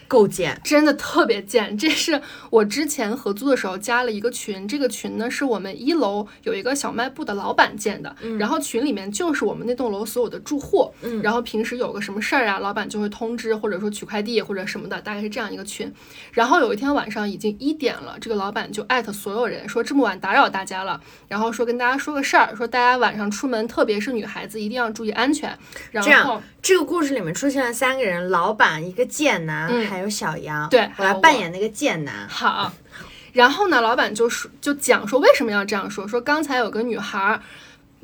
够贱，真的特别贱。这是我之前合租的时候加了一个群，这个群呢是我们一楼有一个小卖部的老板建的，然后群里面就是我们那栋楼所有的住户，然后平时有个什么事儿啊，老板就会通知或者说取快递或者什么的，大概是这样一个群。然后有一天晚上已经一点了，这个老板就艾特所有人说这么晚打扰大家了，然后说跟大家说个事儿，说大家晚上出门，特别是女孩子一定要注意安全。这样，这个故事里面出现了三个人，老板一个贱男。还有小杨，对我来扮演那个贱男。好，然后呢，老板就说，就讲说为什么要这样说，说刚才有个女孩。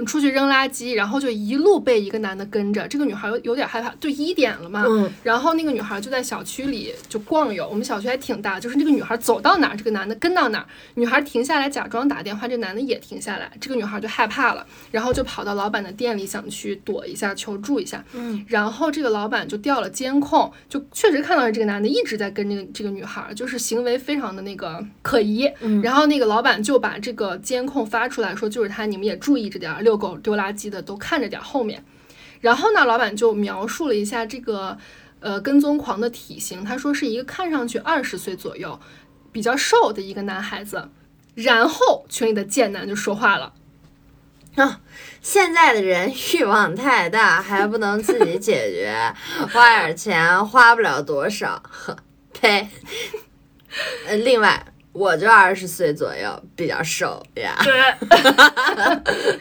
出去扔垃圾，然后就一路被一个男的跟着。这个女孩有有点害怕，就一点了嘛。嗯。然后那个女孩就在小区里就逛悠。我们小区还挺大，就是那个女孩走到哪，这个男的跟到哪。女孩停下来假装打电话，这男的也停下来。这个女孩就害怕了，然后就跑到老板的店里想去躲一下，求助一下。嗯。然后这个老板就调了监控，就确实看到了这个男的一直在跟这个这个女孩，就是行为非常的那个可疑。嗯。然后那个老板就把这个监控发出来说，就是他，你们也注意着点儿。遛狗丢垃圾的都看着点后面，然后呢，老板就描述了一下这个呃跟踪狂的体型，他说是一个看上去二十岁左右，比较瘦的一个男孩子。然后群里的贱男就说话了：“啊，现在的人欲望太大，还不能自己解决，花点钱花不了多少。呵，呸！呃，另外，我就二十岁左右，比较瘦呀。”对。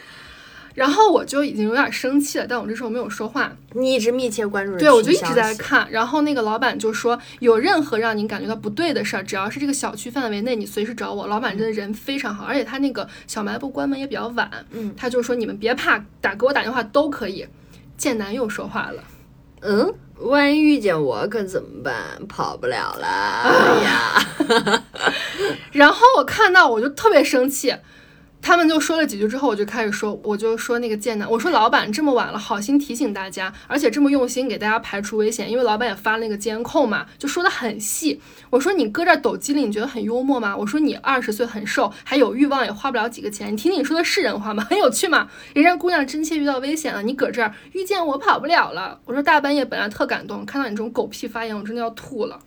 然后我就已经有点生气了，但我这时候没有说话。你一直密切关注，对我就一直在看。然后那个老板就说，有任何让您感觉到不对的事儿，只要是这个小区范围内，你随时找我。老板真的人非常好，而且他那个小卖部关门也比较晚，嗯，他就说你们别怕，打给我打电话都可以。剑南又说话了，嗯，万一遇见我可怎么办？跑不了了，哎呀！然后我看到我就特别生气。他们就说了几句之后，我就开始说，我就说那个贱男，我说老板这么晚了，好心提醒大家，而且这么用心给大家排除危险，因为老板也发了那个监控嘛，就说的很细。我说你搁这抖机灵，你觉得很幽默吗？我说你二十岁很瘦，还有欲望，也花不了几个钱，你听听你说的是人话吗？很有趣吗？人家姑娘真切遇到危险了，你搁这儿遇见我跑不了了。我说大半夜本来特感动，看到你这种狗屁发言，我真的要吐了。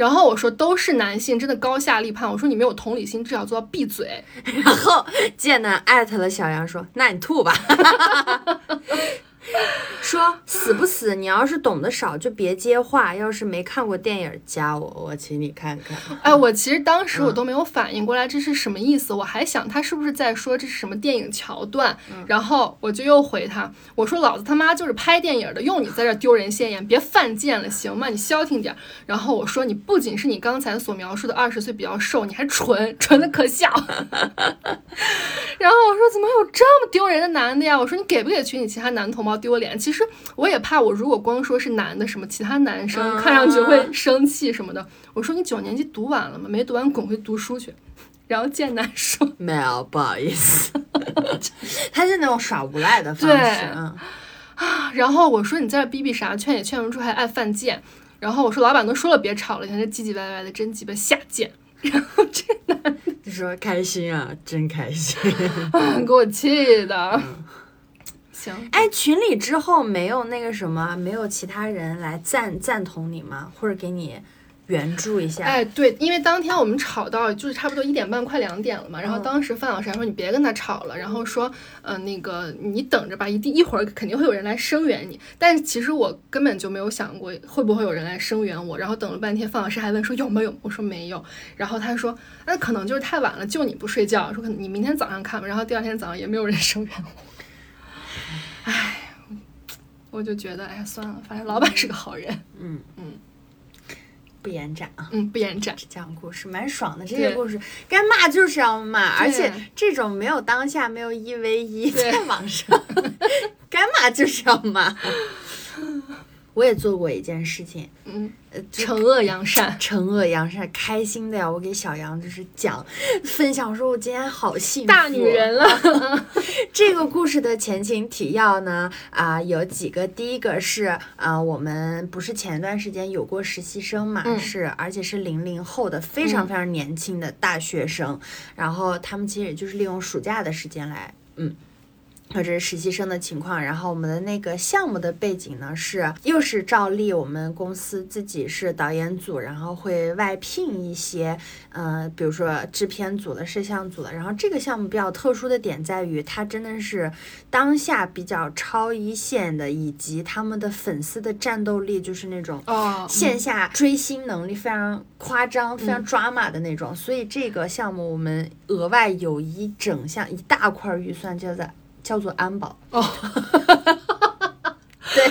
然后我说都是男性，真的高下立判。我说你没有同理心，至少做到闭嘴。然后贱男艾特了小杨说：“那你吐吧。” 说死不死？你要是懂得少就别接话。要是没看过电影，加我，我请你看看。哎，我其实当时我都没有反应过来这是什么意思，我还想他是不是在说这是什么电影桥段。然后我就又回他，我说老子他妈就是拍电影的，用你在这丢人现眼，别犯贱了，行吗？你消停点。然后我说你不仅是你刚才所描述的二十岁比较瘦，你还蠢，蠢的可笑。然后我说怎么有这么丢人的男的呀？我说你给不给群里其他男同胞？丢脸，其实我也怕，我如果光说是男的，什么其他男生看上去会生气什么的。我说你九年级读完了吗？没读完滚回读书去。然后见男说没有，不好意思，他是那种耍无赖的方式。啊，然后我说你在这逼逼啥？劝也劝不住，还爱犯贱。然后我说老板都说了别吵了，你看这唧唧歪歪的，真鸡巴下贱。然后这男就说开心啊，真开心，给我气的。哎，群里之后没有那个什么，没有其他人来赞赞同你吗？或者给你援助一下。哎，对，因为当天我们吵到就是差不多一点半，快两点了嘛。然后当时范老师还说你别跟他吵了，然后说，呃，那个你等着吧，一定一会儿肯定会有人来声援你。但是其实我根本就没有想过会不会有人来声援我。然后等了半天，范老师还问说有没有，我说没有。然后他说那可能就是太晚了，就你不睡觉，说可能你明天早上看吧。然后第二天早上也没有人 声援我。唉，我就觉得哎算了，反正老板是个好人。嗯嗯。不延展啊，嗯，不延展，讲故事蛮爽的。这些故事该骂就是要骂，而且这种没有当下没有一 v 一，在网上 该骂就是要骂。我也做过一件事情，嗯，惩恶扬善，惩恶扬善，开心的呀！我给小杨就是讲分享，说我今天好幸福，大女人了。这个故事的前情提要呢，啊，有几个，第一个是啊，我们不是前段时间有过实习生嘛，是，而且是零零后的，非常非常年轻的大学生，然后他们其实也就是利用暑假的时间来，嗯。或者是实习生的情况，然后我们的那个项目的背景呢是，又是照例我们公司自己是导演组，然后会外聘一些，呃，比如说制片组的、摄像组的。然后这个项目比较特殊的点在于，它真的是当下比较超一线的，以及他们的粉丝的战斗力就是那种哦，线下追星能力非常夸张、非常抓马的那种。所以这个项目我们额外有一整项一大块预算就在。叫做安保。哦，对，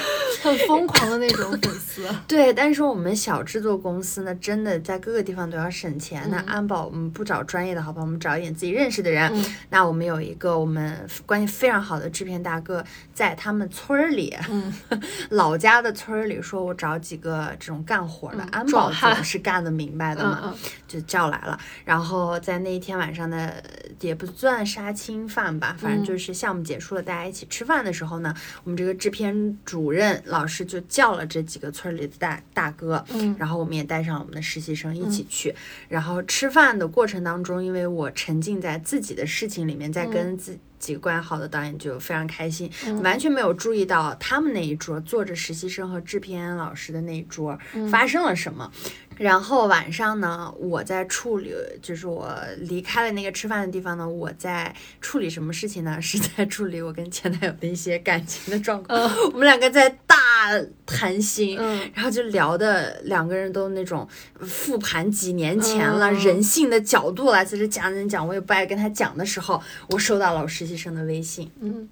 很疯狂的那种粉丝。对，但是我们小制作公司呢，真的在各个地方都要省钱。那安保我们不找专业的，好吧，我们找一点自己认识的人。那我们有一个我们关系非常好的制片大哥，在他们村儿里，老家的村儿里，说我找几个这种干活的安保总是干得明白的嘛，就叫来了。然后在那一天晚上呢，也不算杀青饭吧，反正就是项目结束了，大家一起吃饭的时候呢，我们这个制片主任老师就叫了这几个村里的大大哥，嗯，然后我们也带上我们的实习生一起去。然后吃饭的过程当中，因为我沉浸在自己的事情里面，在跟自几个关系好的导演就非常开心，完全没有注意到他们那一桌坐着实习生和制片老师的那一桌发生了什么。然后晚上呢，我在处理，就是我离开了那个吃饭的地方呢，我在处理什么事情呢？是在处理我跟前男友的一些感情的状况。我们两个在大谈心，然后就聊的两个人都那种复盘几年前了，人性的角度来在这讲讲讲，我也不爱跟他讲的时候，我收到了我实习生的微信。嗯。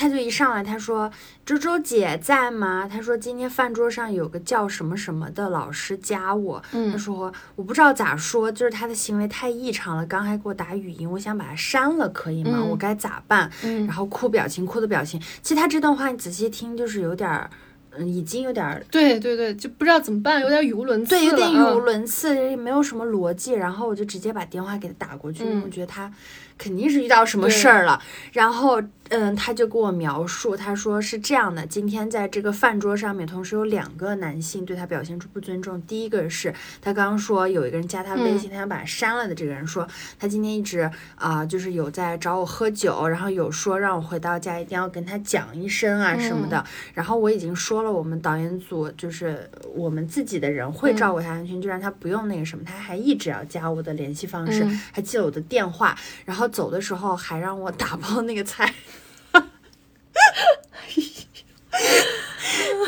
他就一上来，他说：“周周姐在吗？”他说：“今天饭桌上有个叫什么什么的老师加我。”他说：“我不知道咋说，就是他的行为太异常了。刚还给我打语音，我想把他删了，可以吗？我该咋办？”然后哭表情，哭的表情。其实他这段话你仔细听，就是有点儿，嗯，已经有点儿，对对对，就不知道怎么办，有点语无伦次对，有点语无伦次，也没有什么逻辑。然后我就直接把电话给他打过去，我觉得他肯定是遇到什么事儿了。然后。嗯，他就给我描述，他说是这样的，今天在这个饭桌上面，同时有两个男性对他表现出不尊重。第一个是他刚刚说有一个人加他微信，他想把他删了的这个人说，他今天一直啊，就是有在找我喝酒，然后有说让我回到家一定要跟他讲一声啊什么的。然后我已经说了，我们导演组就是我们自己的人会照顾他安全，就让他不用那个什么。他还一直要加我的联系方式，还记了我的电话，然后走的时候还让我打包那个菜。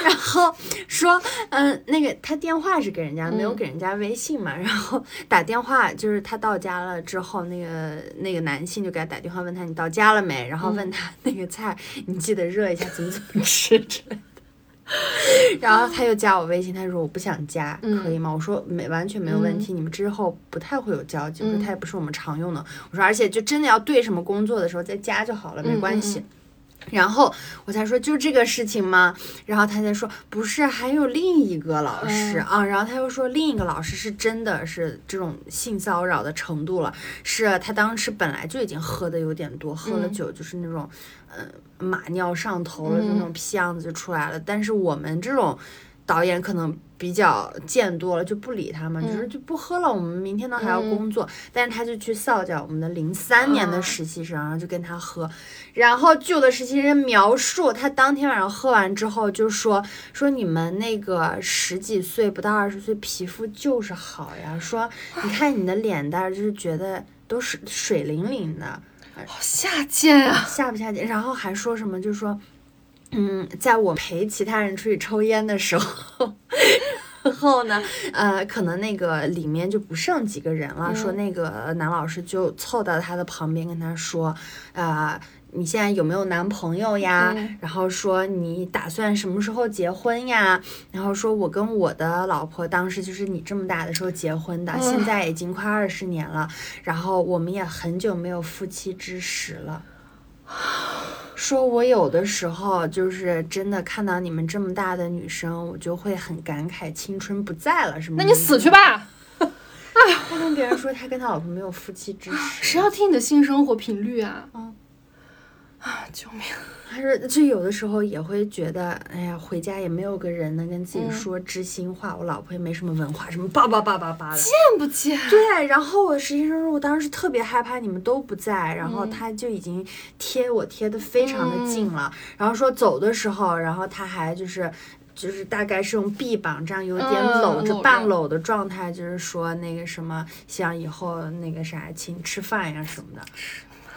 然后说，嗯，那个他电话是给人家，没有给人家微信嘛。然后打电话，就是他到家了之后，那个那个男性就给他打电话问他你到家了没？然后问他那个菜你记得热一下，怎么怎么吃之类的。然后他又加我微信，他说我不想加，可以吗？我说没完全没有问题，你们之后不太会有交集，我说他也不是我们常用的。我说而且就真的要对什么工作的时候再加就好了，没关系。然后我才说就这个事情吗？然后他才说不是，还有另一个老师啊。然后他又说另一个老师是真的是这种性骚扰的程度了，是他当时本来就已经喝的有点多，喝了酒就是那种，嗯，马尿上头了，就那种屁样子就出来了。但是我们这种。导演可能比较见多了，就不理他们，就是就不喝了，我们明天都还要工作。但是他就去扫脚我们的零三年的实习生，然后就跟他喝。然后旧的实习生描述他当天晚上喝完之后就说说你们那个十几岁不到二十岁皮肤就是好呀，说你看你的脸蛋儿就是觉得都是水灵灵的。好下贱啊！下不下贱？然后还说什么？就说，嗯，在我陪其他人出去抽烟的时候，然后呢，呃，可能那个里面就不剩几个人了。说那个男老师就凑到他的旁边跟他说，啊。你现在有没有男朋友呀？然后说你打算什么时候结婚呀？然后说我跟我的老婆当时就是你这么大的时候结婚的，现在已经快二十年了，然后我们也很久没有夫妻之实了。说我有的时候就是真的看到你们这么大的女生，我就会很感慨青春不在了，什么？那你死去吧！哎，他跟别人说他跟他老婆没有夫妻之实，谁要听你的性生活频率啊？嗯。啊！救命！还是就有的时候也会觉得，哎呀，回家也没有个人能跟自己说知心话。我老婆也没什么文化，什么叭叭叭叭叭的，贱不贱？对。然后我实习生说，我当时特别害怕你们都不在，然后他就已经贴我贴的非常的近了。然后说走的时候，然后他还就是就是大概是用臂膀这样有点搂着半搂的状态，就是说那个什么，想以后那个啥请吃饭呀什么的。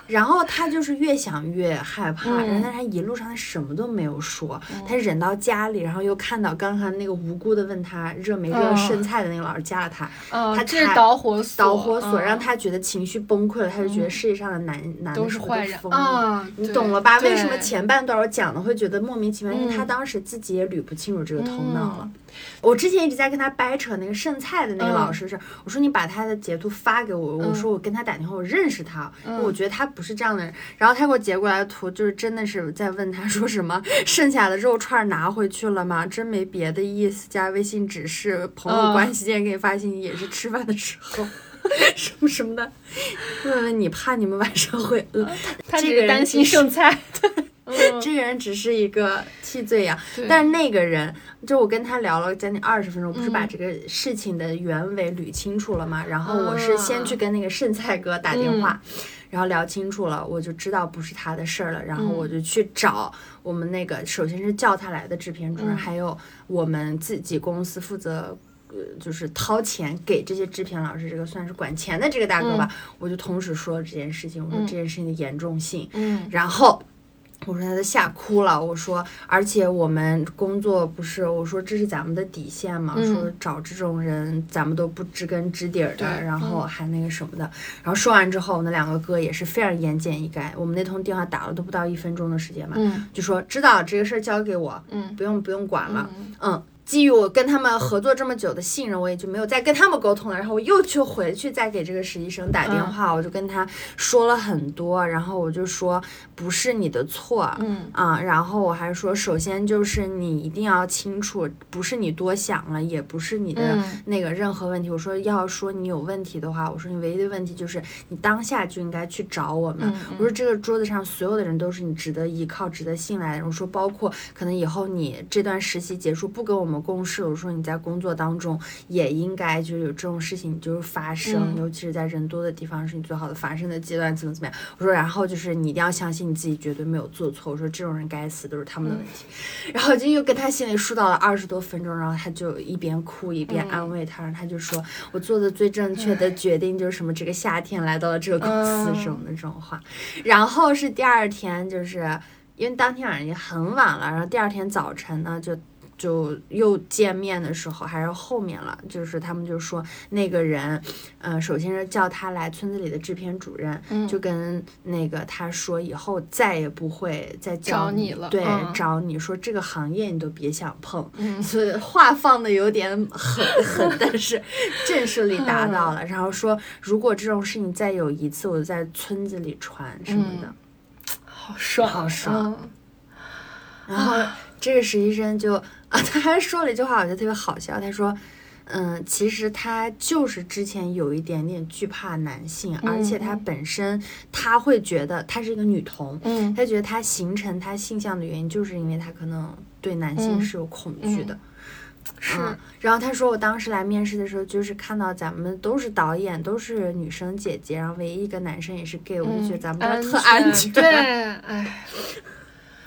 然后他就是越想越害怕，然后他一路上他什么都没有说，他忍到家里，然后又看到刚刚那个无辜的问他热没热剩菜的那个老师加了他，他这是导火索，导火索让他觉得情绪崩溃了，他就觉得世界上的男男的都是坏人啊，你懂了吧？为什么前半段我讲的会觉得莫名其妙？因为他当时自己也捋不清楚这个头脑了。我之前一直在跟他掰扯那个剩菜的那个老师是，我说你把他的截图发给我，我说我跟他打电话，我认识他，我觉得他不是这样的人。然后他给我截过来的图，就是真的是在问他说什么剩下的肉串拿回去了吗？真没别的意思，加微信只是朋友关系，今天给你发信息也是吃饭的时候，什么什么的。问问你怕你们晚上会饿？他这个担心剩菜。这个人只是一个替罪羊，但是那个人，就我跟他聊了将近二十分钟，不是把这个事情的原委捋清楚了吗？然后我是先去跟那个剩菜哥打电话，然后聊清楚了，我就知道不是他的事儿了。然后我就去找我们那个，首先是叫他来的制片主任，还有我们自己公司负责，呃，就是掏钱给这些制片老师，这个算是管钱的这个大哥吧。我就同时说了这件事情，我说这件事情的严重性，嗯，然后。我说他都吓哭了。我说，而且我们工作不是，我说这是咱们的底线嘛。说找这种人，咱们都不知根知底儿的，然后还那个什么的。然后说完之后，那两个哥也是非常言简意赅。我们那通电话打了都不到一分钟的时间嘛，就说知道这个事儿交给我，不用不用管了，嗯。基于我跟他们合作这么久的信任，我也就没有再跟他们沟通了。然后我又去回去再给这个实习生打电话，我就跟他说了很多。然后我就说不是你的错，嗯啊。然后我还说，首先就是你一定要清楚，不是你多想了，也不是你的那个任何问题。我说要说你有问题的话，我说你唯一的问题就是你当下就应该去找我们。我说这个桌子上所有的人都是你值得依靠、值得信赖的。我说包括可能以后你这段实习结束不跟我们。公事，我说你在工作当中也应该就是有这种事情就是发生，尤其是在人多的地方是你最好的发生的阶段，怎么怎么样？我说，然后就是你一定要相信你自己绝对没有做错。我说这种人该死都是他们的问题。然后就又跟他心里疏导了二十多分钟，然后他就一边哭一边安慰他，然后他就说我做的最正确的决定就是什么？这个夏天来到了这个公司什么的这种话。然后是第二天，就是因为当天晚上已经很晚了，然后第二天早晨呢就。就又见面的时候，还是后面了，就是他们就说那个人，嗯，首先是叫他来村子里的制片主任，就跟那个他说以后再也不会再找你了，对，找你说这个行业你都别想碰，所以话放的有点狠狠，但是震慑力达到了，然后说如果这种事情再有一次，我就在村子里传什么的，好爽，好爽，然后这个实习生就啊。他还说了一句话，我觉得特别好笑。他说：“嗯，其实他就是之前有一点点惧怕男性，而且他本身他会觉得他是一个女同，嗯，他觉得他形成他性向的原因，就是因为他可能对男性是有恐惧的。”是。然后他说，我当时来面试的时候，就是看到咱们都是导演，都是女生姐姐，然后唯一一个男生也是 gay，我就觉得咱们特安全。对，哎。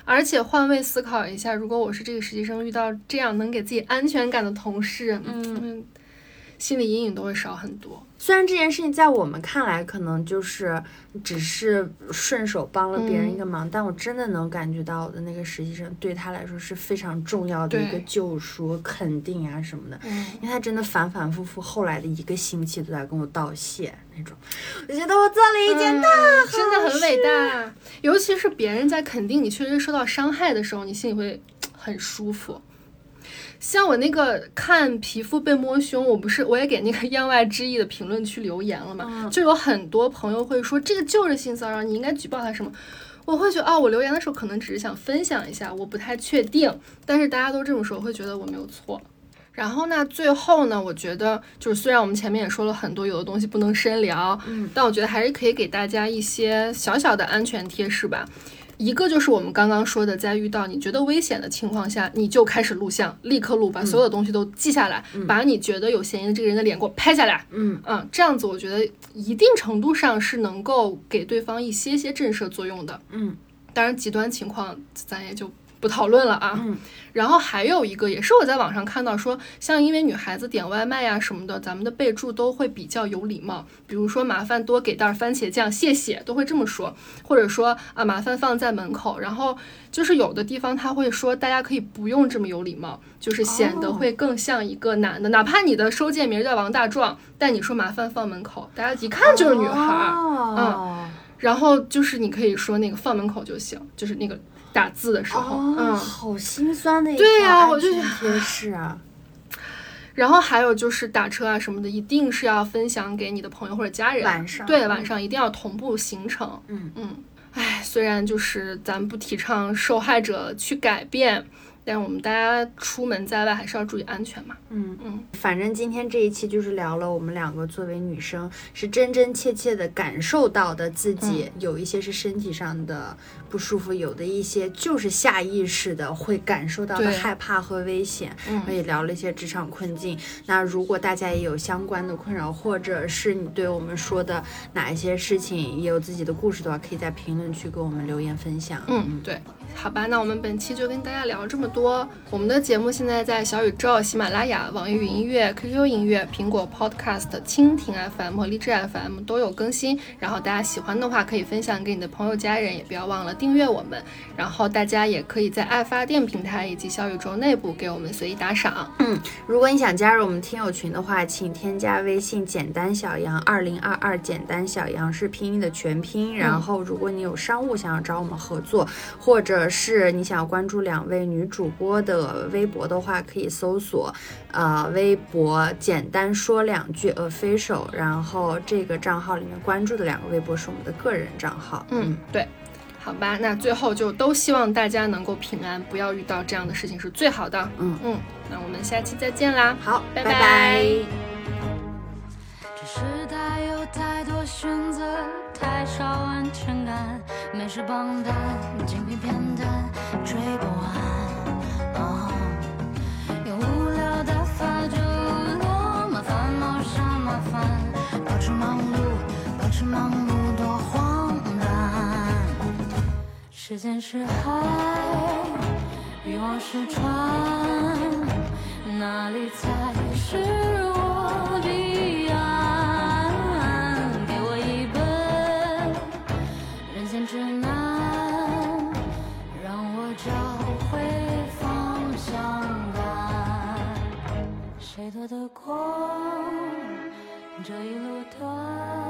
而且换位思考一下，如果我是这个实习生，遇到这样能给自己安全感的同事，嗯，心理阴影都会少很多。虽然这件事情在我们看来可能就是只是顺手帮了别人一个忙，但我真的能感觉到我的那个实习生对他来说是非常重要的一个救赎、肯定啊什么的。嗯，因为他真的反反复复，后来的一个星期都在跟我道谢那种。我觉得我做了一件大好事，真的很伟大。尤其是别人在肯定你确实受到伤害的时候，你心里会很舒服。像我那个看皮肤被摸胸，我不是我也给那个 言外之意的评论区留言了嘛？就有很多朋友会说这个就是性骚扰，你应该举报他什么？我会觉得哦，我留言的时候可能只是想分享一下，我不太确定。但是大家都这么说，会觉得我没有错。然后呢，最后呢，我觉得就是虽然我们前面也说了很多，有的东西不能深聊，嗯，但我觉得还是可以给大家一些小小的安全贴士吧。一个就是我们刚刚说的，在遇到你觉得危险的情况下，你就开始录像，立刻录，把所有的东西都记下来，把你觉得有嫌疑的这个人的脸给我拍下来。嗯嗯，这样子我觉得一定程度上是能够给对方一些些震慑作用的。嗯，当然极端情况咱也就。不讨论了啊，嗯，然后还有一个也是我在网上看到说，像因为女孩子点外卖呀什么的，咱们的备注都会比较有礼貌，比如说麻烦多给袋番茄酱，谢谢，都会这么说，或者说啊麻烦放在门口，然后就是有的地方他会说大家可以不用这么有礼貌，就是显得会更像一个男的，哪怕你的收件名叫王大壮，但你说麻烦放门口，大家一看就是女孩，嗯，然后就是你可以说那个放门口就行，就是那个。打字的时候，嗯，好心酸的一对呀，我就贴士啊。然后还有就是打车啊什么的，一定是要分享给你的朋友或者家人。晚上对，晚上一定要同步行程。嗯嗯，哎，虽然就是咱不提倡受害者去改变。但我们大家出门在外还是要注意安全嘛。嗯嗯，反正今天这一期就是聊了我们两个作为女生是真真切切的感受到的自己有一些是身体上的不舒服，有的一些就是下意识的会感受到的害怕和危险。嗯，也聊了一些职场困境。那如果大家也有相关的困扰，或者是你对我们说的哪一些事情也有自己的故事的话，可以在评论区给我们留言分享。嗯，对。好吧，那我们本期就跟大家聊这么多。我们的节目现在在小宇宙、喜马拉雅、网易云音乐、QQ 音乐、苹果 Podcast、蜻蜓 FM 和荔枝 FM 都有更新。然后大家喜欢的话，可以分享给你的朋友、家人，也不要忘了订阅我们。然后大家也可以在爱发电平台以及小宇宙内部给我们随意打赏。嗯，如果你想加入我们听友群的话，请添加微信“简单小杨二零二二”，简单小杨是拼音的全拼。然后，如果你有商务想要找我们合作，或者是你想要关注两位女主播的微博的话，可以搜索，呃，微博简单说两句 official，然后这个账号里面关注的两个微博是我们的个人账号。嗯，对，好吧，那最后就都希望大家能够平安，不要遇到这样的事情是最好的。嗯嗯，那我们下期再见啦，好，拜拜。有太多选择太少安全感，美食榜单、精品片段追不完。用无聊的发着多麻烦，冒上麻烦，保持忙碌，保持忙碌多荒诞。时间是海，欲望是船，哪里才是我的光这一路的